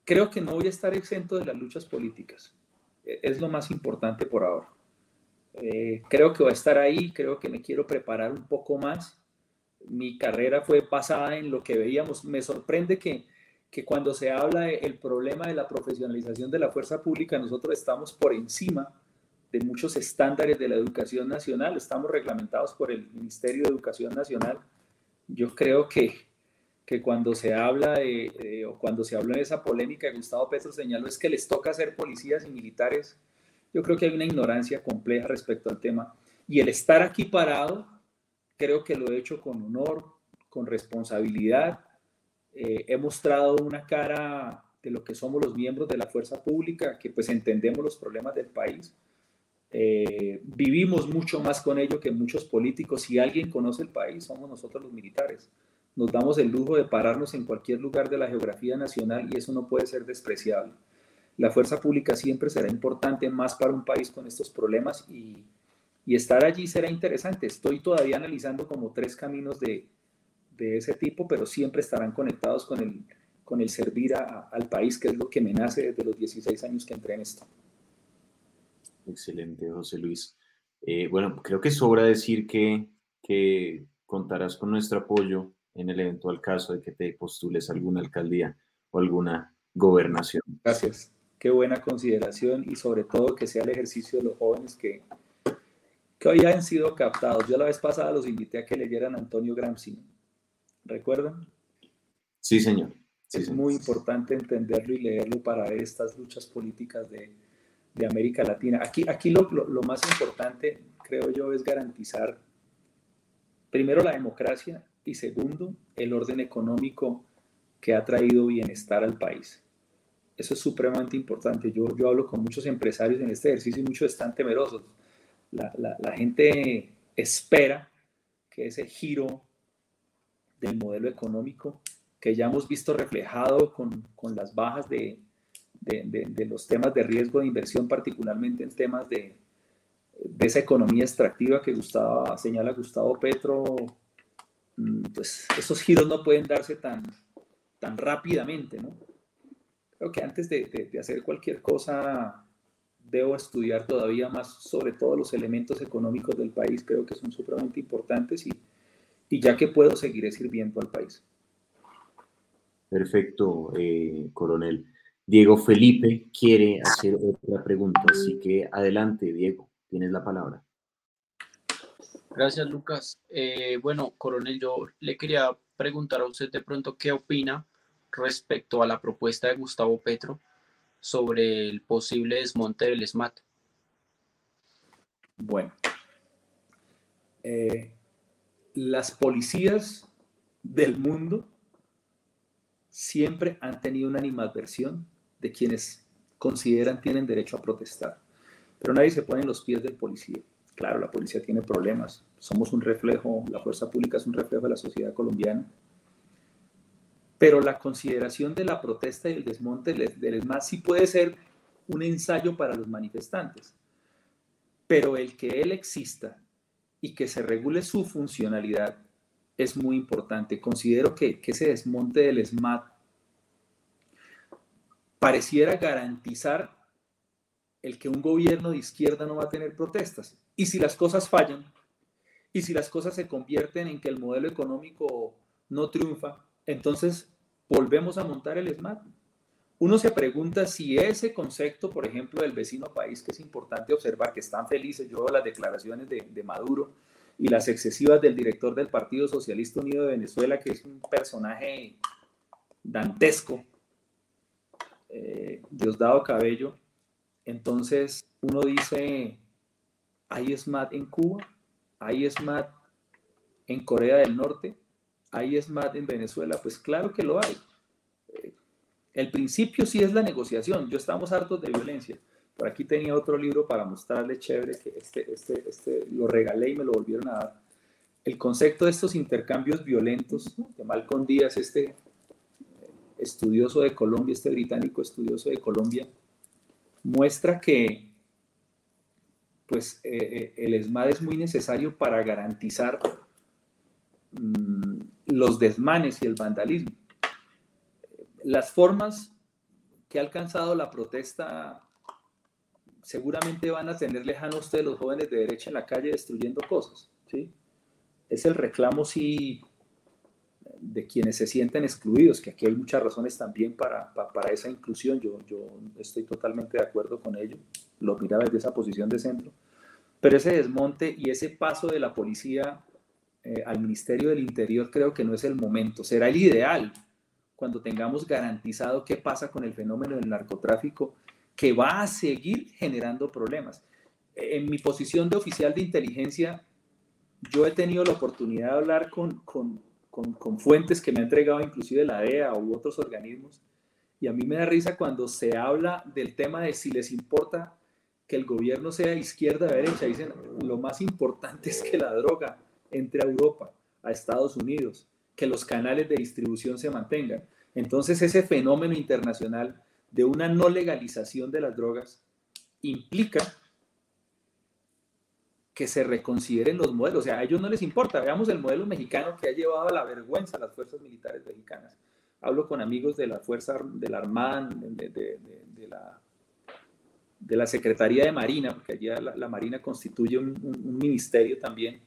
creo que no voy a estar exento de las luchas políticas, e, es lo más importante por ahora. Eh, creo que voy a estar ahí, creo que me quiero preparar un poco más mi carrera fue basada en lo que veíamos. Me sorprende que, que cuando se habla del problema de la profesionalización de la fuerza pública, nosotros estamos por encima de muchos estándares de la educación nacional, estamos reglamentados por el Ministerio de Educación Nacional. Yo creo que, que cuando se habla de, o cuando se habla de esa polémica que Gustavo Petro señaló, es que les toca ser policías y militares. Yo creo que hay una ignorancia compleja respecto al tema. Y el estar aquí parado creo que lo he hecho con honor, con responsabilidad. Eh, he mostrado una cara de lo que somos los miembros de la fuerza pública, que pues entendemos los problemas del país. Eh, vivimos mucho más con ello que muchos políticos. Si alguien conoce el país, somos nosotros los militares. Nos damos el lujo de pararnos en cualquier lugar de la geografía nacional y eso no puede ser despreciable. La fuerza pública siempre será importante más para un país con estos problemas y, y estar allí será interesante. Estoy todavía analizando como tres caminos de, de ese tipo, pero siempre estarán conectados con el, con el servir al país, que es lo que me nace desde los 16 años que entré en esto. Excelente, José Luis. Eh, bueno, creo que sobra decir que, que contarás con nuestro apoyo en el eventual caso de que te postules a alguna alcaldía o alguna gobernación. Gracias. Qué buena consideración y sobre todo que sea el ejercicio de los jóvenes que, que hoy han sido captados. Yo la vez pasada los invité a que leyeran Antonio Gramsci. ¿Recuerdan? Sí, señor. es muy importante entenderlo y leerlo para ver estas luchas políticas de, de América Latina. Aquí, aquí lo, lo, más importante, creo yo, es garantizar, primero, la democracia y segundo, el orden económico que ha traído bienestar al país. Eso es supremamente importante. Yo, yo hablo con muchos empresarios en este ejercicio y muchos están temerosos la, gente espera que ese giro del modelo económico que ya hemos visto reflejado con, las bajas de, los temas de riesgo de inversión, particularmente en temas de, esa economía extractiva que Gustavo, señala Gustavo Petro, pues esos giros no pueden darse tan, tan rápidamente, ¿no? Creo que antes de hacer cualquier cosa debo estudiar todavía más sobre todos los elementos económicos del país, creo que son supremamente importantes y, y ya que puedo, seguiré sirviendo al país. Perfecto, eh, coronel. Diego Felipe quiere hacer otra pregunta, así que adelante, Diego, tienes la palabra. Gracias, Lucas. Eh, bueno, coronel, yo le quería preguntar a usted de pronto qué opina respecto a la propuesta de Gustavo Petro sobre el posible desmonte del SMAT? Bueno, eh, las policías del mundo siempre han tenido una animadversión de quienes consideran tienen derecho a protestar. pero nadie se pone en los pies del policía. Claro, la policía tiene problemas, somos un reflejo, la fuerza pública es un reflejo de la sociedad colombiana, pero la consideración de la protesta y el desmonte del ESMAD sí puede ser un ensayo para los manifestantes, pero el que él exista y que se regule su funcionalidad es muy importante. Considero que, que ese desmonte del ESMAD pareciera garantizar el que un gobierno de izquierda no va a tener protestas. Y si las cosas fallan, y si las cosas se convierten en que el modelo económico no triunfa, entonces volvemos a montar el SMAT. Uno se pregunta si ese concepto, por ejemplo, del vecino país, que es importante observar, que están felices, yo veo las declaraciones de, Maduro y las excesivas del director del Partido Socialista Unido de Venezuela, que es un personaje dantesco, eh, Diosdado Cabello, entonces uno dice, hay SMAT en Cuba, hay SMAT en Corea del Norte, ¿Hay SMAT en Venezuela? Pues claro que lo hay. Eh, el principio sí es la negociación. Yo estamos hartos de violencia. Por aquí tenía otro libro para mostrarle chévere que este, este, este lo regalé y me lo volvieron a dar. El concepto de estos intercambios violentos de Malcolm Díaz, este estudioso de Colombia, este británico estudioso de Colombia, muestra que pues eh, el ESMAD es muy necesario para garantizar mm, los desmanes y el vandalismo. Las formas que ha alcanzado la protesta seguramente van a tener lejano ustedes los jóvenes de derecha en la calle destruyendo cosas. ¿sí? Es el reclamo, sí, de quienes se sienten excluidos, que aquí hay muchas razones también para, para, esa inclusión. Yo, yo estoy totalmente de acuerdo con ello. Lo miraba desde esa posición de centro. Pero ese desmonte y ese paso de la policía eh, al Ministerio del Interior creo que no es el momento. Será el ideal cuando tengamos garantizado qué pasa con el fenómeno del narcotráfico, que va a seguir generando problemas. En mi posición de oficial de inteligencia, yo he tenido la oportunidad de hablar con, con, con, fuentes que me ha entregado inclusive la DEA u otros organismos, y a mí me da risa cuando se habla del tema de si les importa que el gobierno sea izquierda o derecha. Dicen, lo más importante es que la droga entre a Europa, a Estados Unidos, que los canales de distribución se mantengan. Entonces ese fenómeno internacional de una no legalización de las drogas implica que se reconsideren los modelos. O sea, a ellos no les importa. Veamos el modelo mexicano que ha llevado a la vergüenza a las fuerzas militares mexicanas. Hablo con amigos de la Fuerza de la Armada, de, la, de la Secretaría de Marina, porque allí la, Marina constituye un ministerio también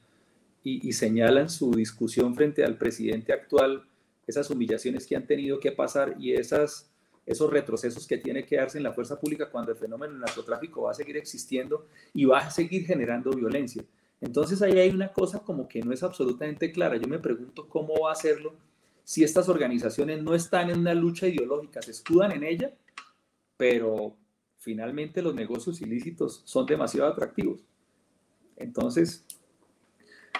y, señalan su discusión frente al presidente actual, esas humillaciones que han tenido que pasar y esas, esos retrocesos que tiene que darse en la fuerza pública cuando el fenómeno del narcotráfico va a seguir existiendo y va a seguir generando violencia. Entonces ahí hay una cosa como que no es absolutamente clara. Yo me pregunto cómo va a hacerlo si estas organizaciones no están en una lucha ideológica, se escudan en ella, pero finalmente los negocios ilícitos son demasiado atractivos. Entonces,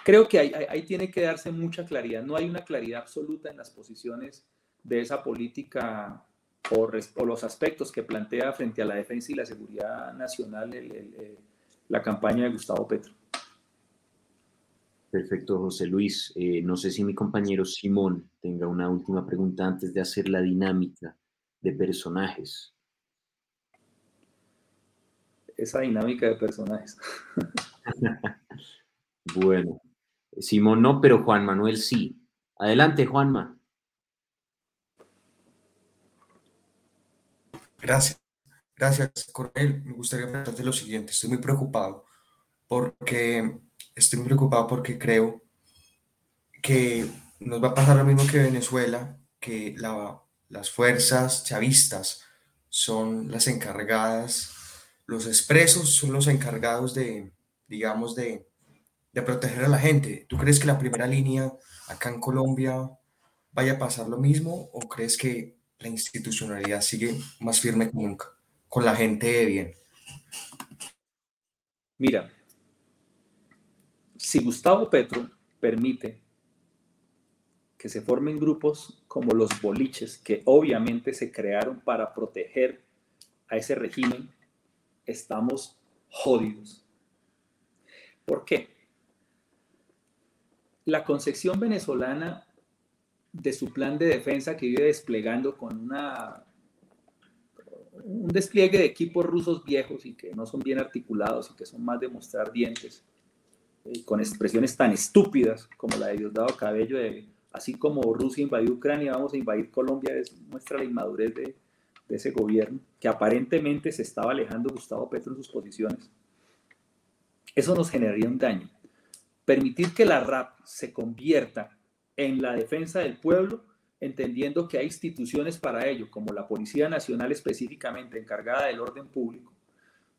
creo que ahí, tiene que darse mucha claridad. No hay una claridad absoluta en las posiciones de esa política o, los aspectos que plantea frente a la defensa y la seguridad nacional la campaña de Gustavo Petro. Perfecto, José Luis. Eh, no sé si mi compañero Simón tenga una última pregunta antes de hacer la dinámica de personajes. Esa dinámica de personajes. bueno, Simón no, pero Juan Manuel sí. Adelante, Juanma. Gracias. Gracias, Coronel. Me gustaría preguntarte lo siguiente. Estoy muy preocupado porque estoy muy preocupado porque creo que nos va a pasar lo mismo que Venezuela, que las fuerzas chavistas son las encargadas, los expresos son los encargados de, digamos, de de proteger a la gente. ¿Tú crees que la primera línea acá en Colombia vaya a pasar lo mismo o crees que la institucionalidad sigue más firme que nunca con la gente de bien? Mira, si Gustavo Petro permite que se formen grupos como los boliches, que obviamente se crearon para proteger a ese régimen, estamos jodidos. ¿Por qué? La concepción venezolana de su plan de defensa que vive desplegando con una, un despliegue de equipos rusos viejos y que no son bien articulados y que son más de mostrar dientes, eh, con expresiones tan estúpidas como la de Diosdado Cabello, de, así como Rusia invadió Ucrania, vamos a invadir Colombia, es, muestra la inmadurez de, de ese gobierno, que aparentemente se estaba alejando Gustavo Petro en sus posiciones. Eso nos generaría un daño. Permitir que la RAP se convierta en la defensa del pueblo, entendiendo que hay instituciones para ello, como la Policía Nacional específicamente encargada del orden público,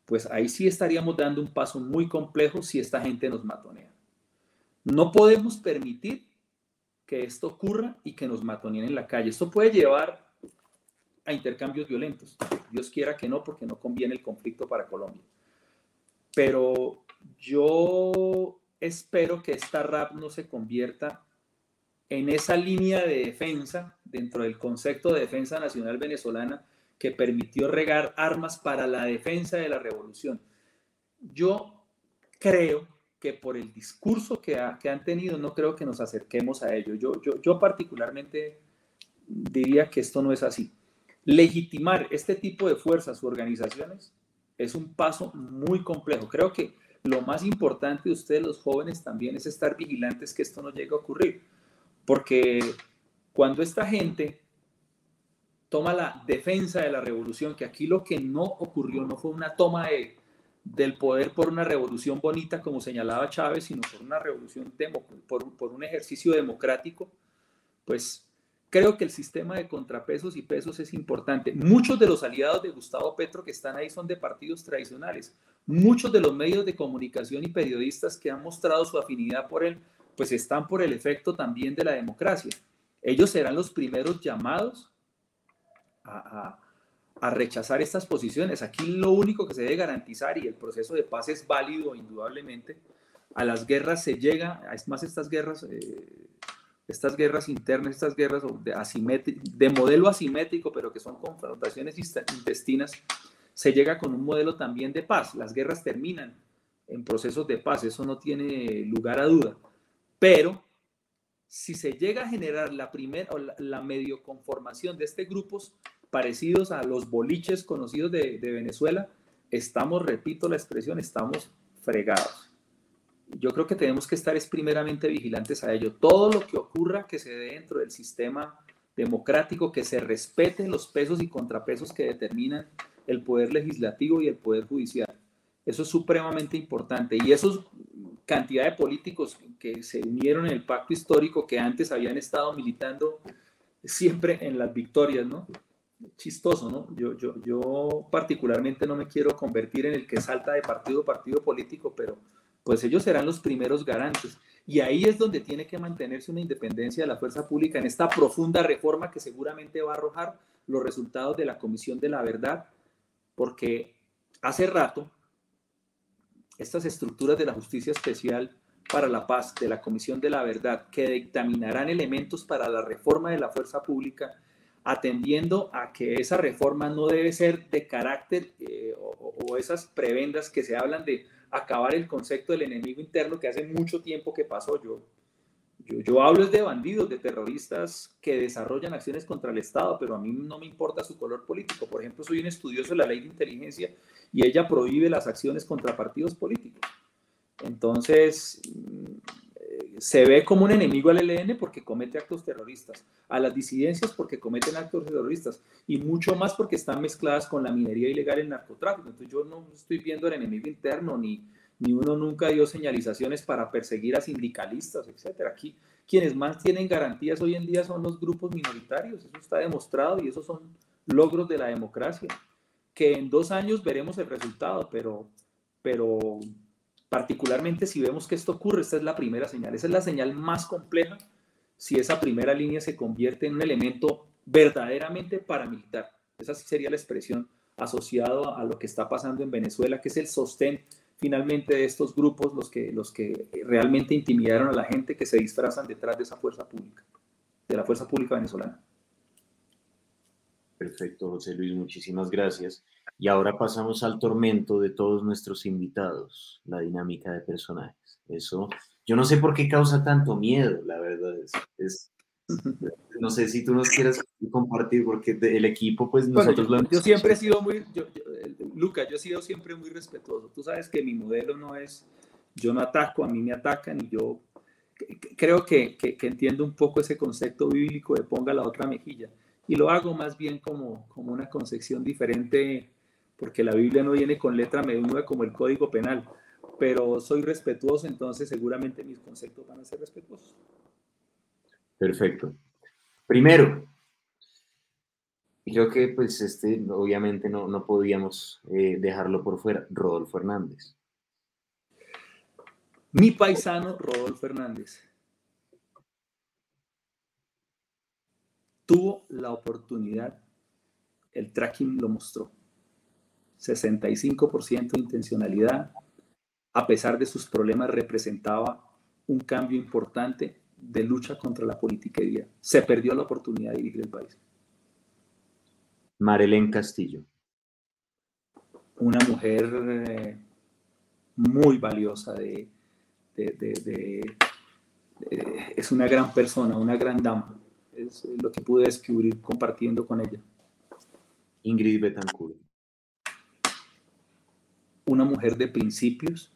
pues ahí sí estaríamos dando un paso muy complejo si esta gente nos matonea. No podemos permitir que esto ocurra y que nos matoneen en la calle. Esto puede llevar a intercambios violentos. Dios quiera que no, porque no conviene el conflicto para Colombia. Pero yo espero que esta RAP no se convierta en esa línea de defensa dentro del concepto de defensa nacional venezolana que permitió regar armas para la defensa de la revolución. Yo creo que por el discurso que, que han tenido, no creo que nos acerquemos a ello. Yo, yo, yo particularmente diría que esto no es así. Legitimar este tipo de fuerzas u organizaciones es un paso muy complejo. Creo que lo más importante de ustedes, los jóvenes, también es estar vigilantes que esto no llegue a ocurrir. Porque cuando esta gente toma la defensa de la revolución, que aquí lo que no ocurrió no fue una toma del poder por una revolución bonita, como señalaba Chávez, sino por una revolución, por, por un ejercicio democrático, pues Creo que el sistema de contrapesos y pesos es importante. Muchos de los aliados de Gustavo Petro que están ahí son de partidos tradicionales. Muchos de los medios de comunicación y periodistas que han mostrado su afinidad por él, pues están por el efecto también de la democracia. Ellos serán los primeros llamados a, rechazar estas posiciones. Aquí lo único que se debe garantizar, y el proceso de paz es válido indudablemente, a las guerras se llega, es más estas guerras... Eh, estas guerras internas, estas guerras de, de modelo asimétrico, pero que son confrontaciones intestinas, se llega con un modelo también de paz. Las guerras terminan en procesos de paz, eso no tiene lugar a duda. Pero si se llega a generar la primera o la, medio conformación de estos grupos parecidos a los boliches conocidos de Venezuela, estamos, repito la expresión, estamos fregados yo creo que tenemos que estar es primeramente vigilantes a ello. Todo lo que ocurra que se dé dentro del sistema democrático, que se respeten los pesos y contrapesos que determinan el poder legislativo y el poder judicial. Eso es supremamente importante. Y esos cantidad de políticos que se unieron en el pacto histórico que antes habían estado militando siempre en las victorias, ¿no? Chistoso, ¿no? Yo, yo, yo particularmente no me quiero convertir en el que salta de partido a partido político, pero pues ellos serán los primeros garantes. Y ahí es donde tiene que mantenerse una independencia de la fuerza pública en esta profunda reforma que seguramente va a arrojar los resultados de la Comisión de la Verdad, porque hace rato estas estructuras de la Justicia Especial para la Paz, de la Comisión de la Verdad, que dictaminarán elementos para la reforma de la fuerza pública, atendiendo a que esa reforma no debe ser de carácter eh, o, o esas prebendas que se hablan de acabar el concepto del enemigo interno que hace mucho tiempo que pasó. Yo, yo, hablo de bandidos, de terroristas que desarrollan acciones contra el Estado, pero a mí no me importa su color político. Por ejemplo, soy un estudioso de la ley de inteligencia y ella prohíbe las acciones contra partidos políticos. Entonces, se ve como un enemigo al ELN porque comete actos terroristas, a las disidencias porque cometen actos terroristas y mucho más porque están mezcladas con la minería ilegal y el narcotráfico. Entonces yo no estoy viendo el enemigo interno ni, ni uno nunca dio señalizaciones para perseguir a sindicalistas, etcétera. Aquí quienes más tienen garantías hoy en día son los grupos minoritarios, eso está demostrado y esos son logros de la democracia, que en dos años veremos el resultado, pero, pero particularmente si vemos que esto ocurre, esta es la primera señal, esa es la señal más compleja si esa primera línea se convierte en un elemento verdaderamente paramilitar. Esa sería la expresión asociado a lo que está pasando en Venezuela, que es el sostén finalmente de estos grupos los que, los que realmente intimidaron a la gente que se disfrazan detrás de esa fuerza pública, de la fuerza pública venezolana. Perfecto, José Luis, muchísimas gracias. Y ahora pasamos al tormento de todos nuestros invitados, la dinámica de personajes. Eso, yo no sé por qué causa tanto miedo, la verdad. Es, no sé si tú nos quieres compartir, porque el equipo, pues nosotros yo, lo yo siempre he sido muy, yo, Luca, yo he sido siempre muy respetuoso. Tú sabes que mi modelo no es, yo no ataco, a mí me atacan y yo creo que, que, entiendo un poco ese concepto bíblico de ponga la otra mejilla. Y lo hago más bien como, como una concepción diferente, porque la Biblia no viene con letra menuda como el Código Penal, pero soy respetuoso, entonces seguramente mis conceptos van a ser respetuosos. Perfecto. Primero, creo que pues este, obviamente no, no podíamos eh, dejarlo por fuera, Rodolfo Hernández. Mi paisano Rodolfo Hernández tuvo la oportunidad, el tracking lo mostró, 65% de intencionalidad, a pesar de sus problemas representaba un cambio importante de lucha contra la politiquería. Se perdió la oportunidad de dirigir el país. Marilén Castillo. Una mujer eh, muy valiosa de, es una gran persona, una gran dama. Es lo que pude descubrir compartiendo con ella. Ingrid Betancourt. Una mujer de principios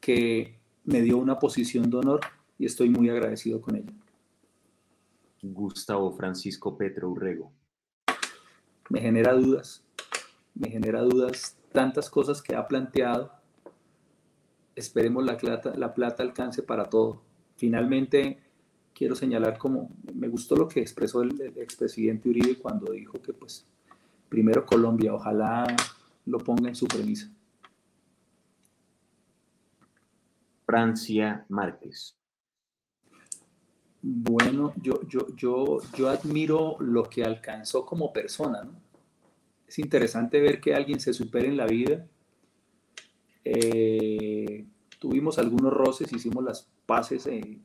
que me dio una posición de honor y estoy muy agradecido con ella. Gustavo Francisco Petro Urrego. Me genera dudas, me genera dudas tantas cosas que ha planteado esperemos la plata, la plata alcance para todo. Finalmente, quiero señalar como me gustó lo que expresó el, expresidente Uribe cuando dijo que pues primero Colombia, ojalá lo ponga en su premisa. Francia Márquez. Bueno, yo, yo, yo, yo admiro lo que alcanzó como persona. Es interesante ver que alguien se supere en la vida eh, tuvimos algunos roces, hicimos las paces eh,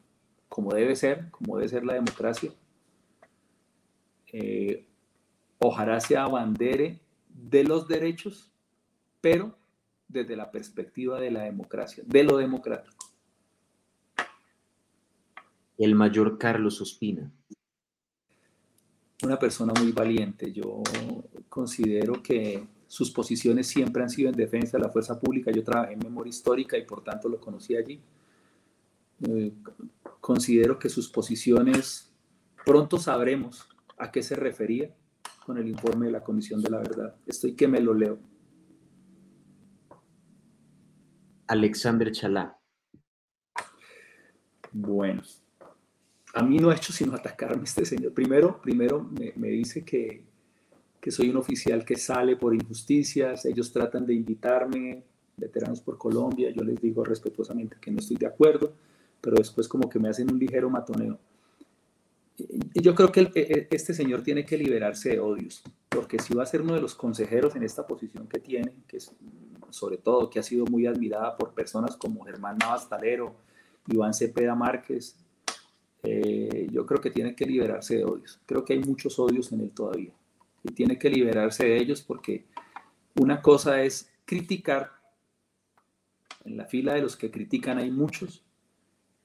como debe ser, como debe ser la democracia. Eh, ojalá se abandere de los derechos, pero desde la perspectiva de la democracia, de lo democrático. El mayor Carlos Ospina. Una persona muy valiente. Yo considero que sus posiciones siempre han sido en defensa de la fuerza pública. Yo trabajé en memoria histórica y por tanto lo conocí allí. Eh, considero que sus posiciones pronto sabremos a qué se refería con el informe de la Comisión de la Verdad. Estoy que me lo leo. Alexander Chalá. Bueno, a mí no ha hecho sino atacarme este señor. Primero, primero me dice que, que soy un oficial que sale por injusticias, ellos tratan de invitarme, veteranos por Colombia, yo les digo respetuosamente que no estoy de acuerdo, pero después como que me hacen un ligero matoneo. Yo creo que e, e, este señor tiene que liberarse de odios, porque si va a ser uno de los consejeros en esta posición que tiene, que es sobre todo que ha sido muy admirada por personas como Germán Navastalero, Iván Cepeda Márquez, eh, yo creo que tiene que liberarse de odios. Creo que hay muchos odios en él todavía y tiene que liberarse de ellos porque una cosa es criticar, en la fila de los que critican hay muchos,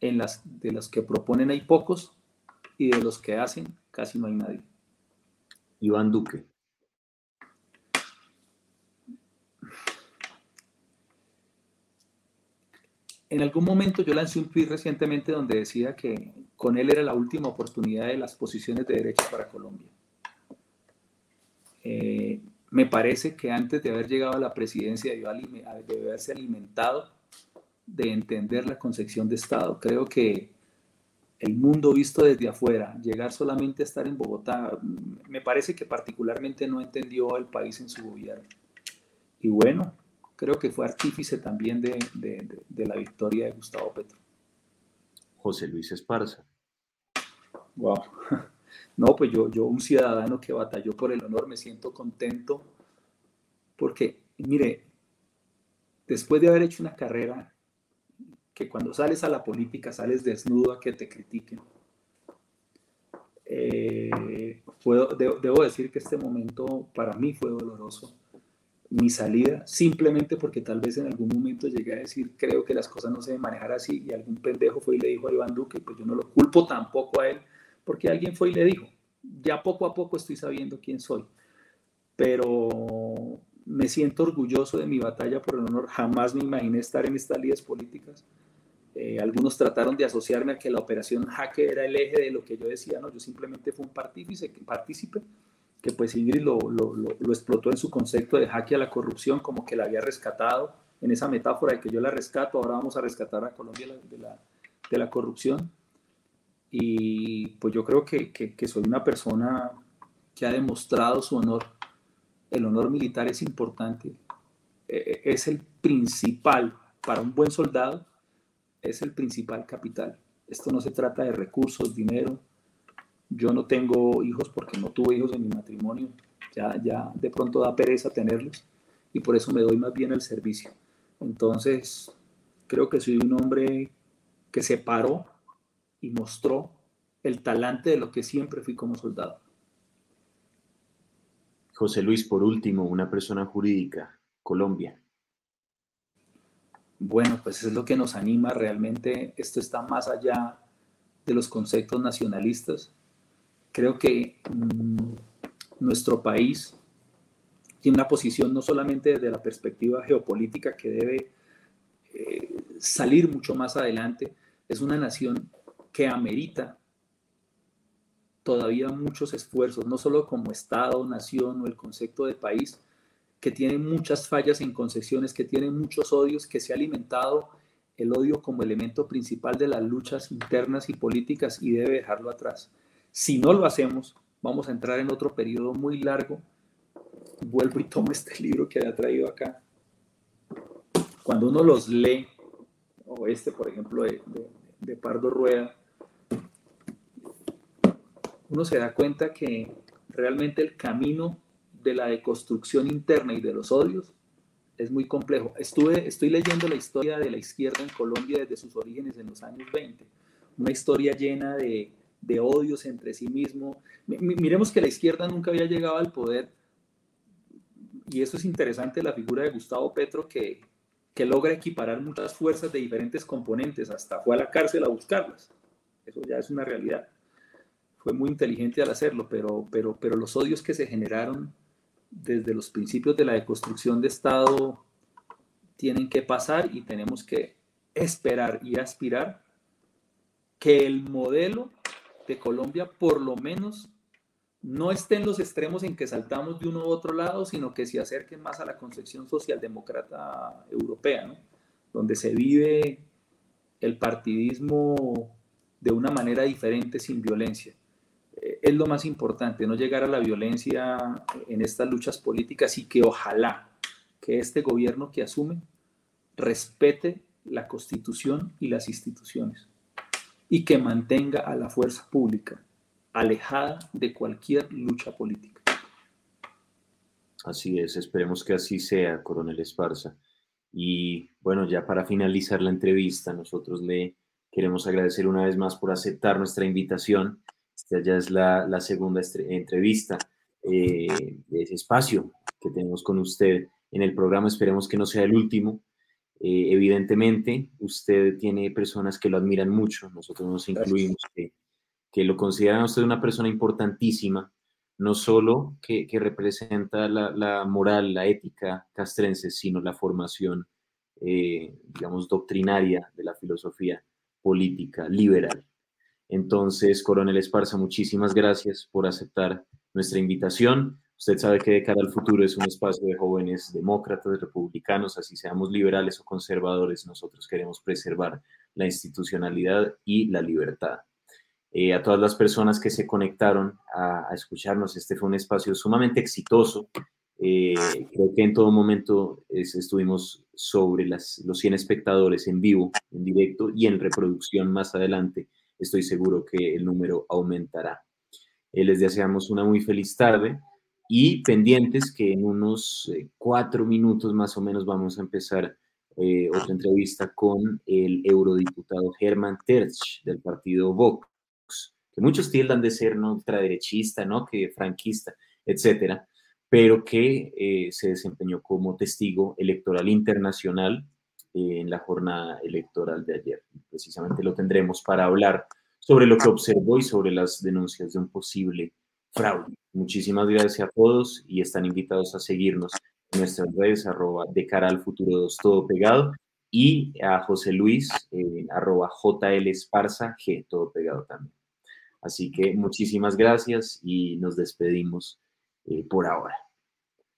en las de los que proponen hay pocos y de los que hacen casi no hay nadie. Iván Duque. En algún momento yo lancé un tweet recientemente donde decía que con él era la última oportunidad de las posiciones de derecho para Colombia. Eh, me parece que antes de haber llegado a la presidencia debió, haberse alimentado de entender la concepción de Estado. Creo que el mundo visto desde afuera, llegar solamente a estar en Bogotá, me parece que particularmente no entendió el país en su gobierno. Y bueno, creo que fue artífice también de, de la victoria de Gustavo Petro. José Luis Esparza. Wow. No, pues yo, yo, un ciudadano que batalló por el honor, me siento contento porque, mire, después de haber hecho una carrera, que cuando sales a la política sales desnudo a que te critiquen. Eh, debo decir que este momento para mí fue doloroso mi salida, simplemente porque tal vez en algún momento llegué a decir, creo que las cosas no se deben así, y algún pendejo fue y le dijo a Iván Duque, pues yo no lo culpo tampoco a él, porque alguien fue y le dijo, ya poco a poco estoy sabiendo quién soy, pero me siento orgulloso de mi batalla por el honor, jamás me imaginé estar en estas líneas políticas. Eh, algunos trataron de asociarme a que la operación Jaque era el eje de lo que yo decía, no, yo simplemente fui un partícipe, partícipe que pues Ingrid lo, explotó en su concepto de jaque a la corrupción, como que la había rescatado, en esa metáfora de que yo la rescato, ahora vamos a rescatar a Colombia de la, corrupción. Y pues yo creo que, soy una persona que ha demostrado su honor. El honor militar es importante, e, e, es el principal, para un buen soldado, es el principal capital. Esto no se trata de recursos, dinero, yo no tengo hijos porque no tuve hijos en mi matrimonio. Ya, ya de pronto da pereza tenerlos y por eso me doy más bien el servicio. Entonces, creo que soy un hombre que se paró y mostró el talante de lo que siempre fui como soldado. José Luis, por último, una persona jurídica, Colombia. Bueno, pues es lo que nos anima realmente. Esto está más allá de los conceptos nacionalistas. Creo que mm, nuestro país tiene una posición no solamente desde la perspectiva geopolítica que debe eh, salir mucho más adelante, es una nación que amerita todavía muchos esfuerzos, no solo como Estado, nación o el concepto de país, que tiene muchas fallas en concesiones, que tiene muchos odios, que se ha alimentado el odio como elemento principal de las luchas internas y políticas y debe dejarlo atrás. Si no lo hacemos, vamos a entrar en otro periodo muy largo. Vuelvo y tomo este libro que había traído acá. Cuando uno los lee, o este, por ejemplo, de, Pardo Rueda, uno se da cuenta que realmente el camino de la deconstrucción interna y de los odios es muy complejo. Estuve, estoy leyendo la historia de la izquierda en Colombia desde sus orígenes en los años 20, una historia llena de de odios entre sí mismo. Miremos que la izquierda nunca había llegado al poder y eso es interesante, la figura de Gustavo Petro que, que logra equiparar muchas fuerzas de diferentes componentes, hasta fue a la cárcel a buscarlas. Eso ya es una realidad. Fue muy inteligente al hacerlo, pero, pero, pero los odios que se generaron desde los principios de la deconstrucción de Estado tienen que pasar y tenemos que esperar y aspirar que el modelo de Colombia por lo menos no esté en los extremos en que saltamos de uno u otro lado, sino que se acerquen más a la concepción socialdemócrata europea, donde se vive el partidismo de una manera diferente, sin violencia. Eh, es lo más importante, no llegar a la violencia en estas luchas políticas y que ojalá que este gobierno que asume respete la constitución y las instituciones y que mantenga a la fuerza pública alejada de cualquier lucha política. Así es, esperemos que así sea, coronel Esparza. Y bueno, ya para finalizar la entrevista, nosotros le queremos agradecer una vez más por aceptar nuestra invitación. Ya es la, la segunda entrevista eh, de ese espacio que tenemos con usted en el programa. Esperemos que no sea el último. Eh, evidentemente, usted tiene personas que lo admiran mucho, nosotros nos incluimos, que, que, lo consideran usted una persona importantísima, no solo que, que representa la, la, moral, la ética castrense, sino la formación, eh, digamos, doctrinaria de la filosofía política liberal. Entonces, Coronel Esparza, muchísimas gracias por aceptar nuestra invitación. Usted sabe que de cara al futuro es un espacio de jóvenes demócratas, republicanos, así seamos liberales o conservadores, nosotros queremos preservar la institucionalidad y la libertad. Eh, a todas las personas que se conectaron a, escucharnos, este fue un espacio sumamente exitoso. Eh, creo que en todo momento estuvimos sobre los 100 espectadores en vivo, en directo y en reproducción más adelante. Estoy seguro que el número aumentará. Eh, les deseamos una muy feliz tarde y pendientes que en unos eh, cuatro minutos más o menos vamos a empezar eh, otra entrevista con el eurodiputado Herman Terch del partido Vox, que muchos tildan de ser ¿no? ultraderechista, ¿no? que franquista, etcétera, pero que eh, se desempeñó como testigo electoral internacional eh, en la jornada electoral de ayer. Precisamente lo tendremos para hablar sobre lo que observó y sobre las denuncias de un posible fraude. Muchísimas gracias a todos y están invitados a seguirnos en nuestras redes, arroba de cara al futuro 2, todo pegado, y a José Luis, en arroba JL Esparza, G, todo pegado también. Así que muchísimas gracias y nos despedimos eh, por ahora.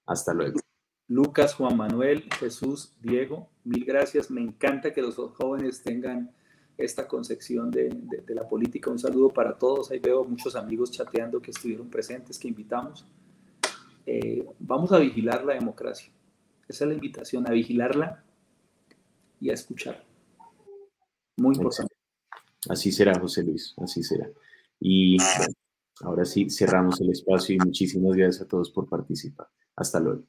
Hasta luego. Lucas, Juan Manuel, Jesús, Diego, mil gracias. Me encanta que los jóvenes tengan esta concepción de, la política. Un saludo para todos. Ahí veo muchos amigos chateando que estuvieron presentes, que invitamos. Eh, vamos a vigilar la democracia. Esa es la invitación, a vigilarla y a escuchar. Muy importante. Así será, José Luis, así será. Y ahora sí, cerramos el espacio y muchísimas gracias a todos por participar. Hasta luego.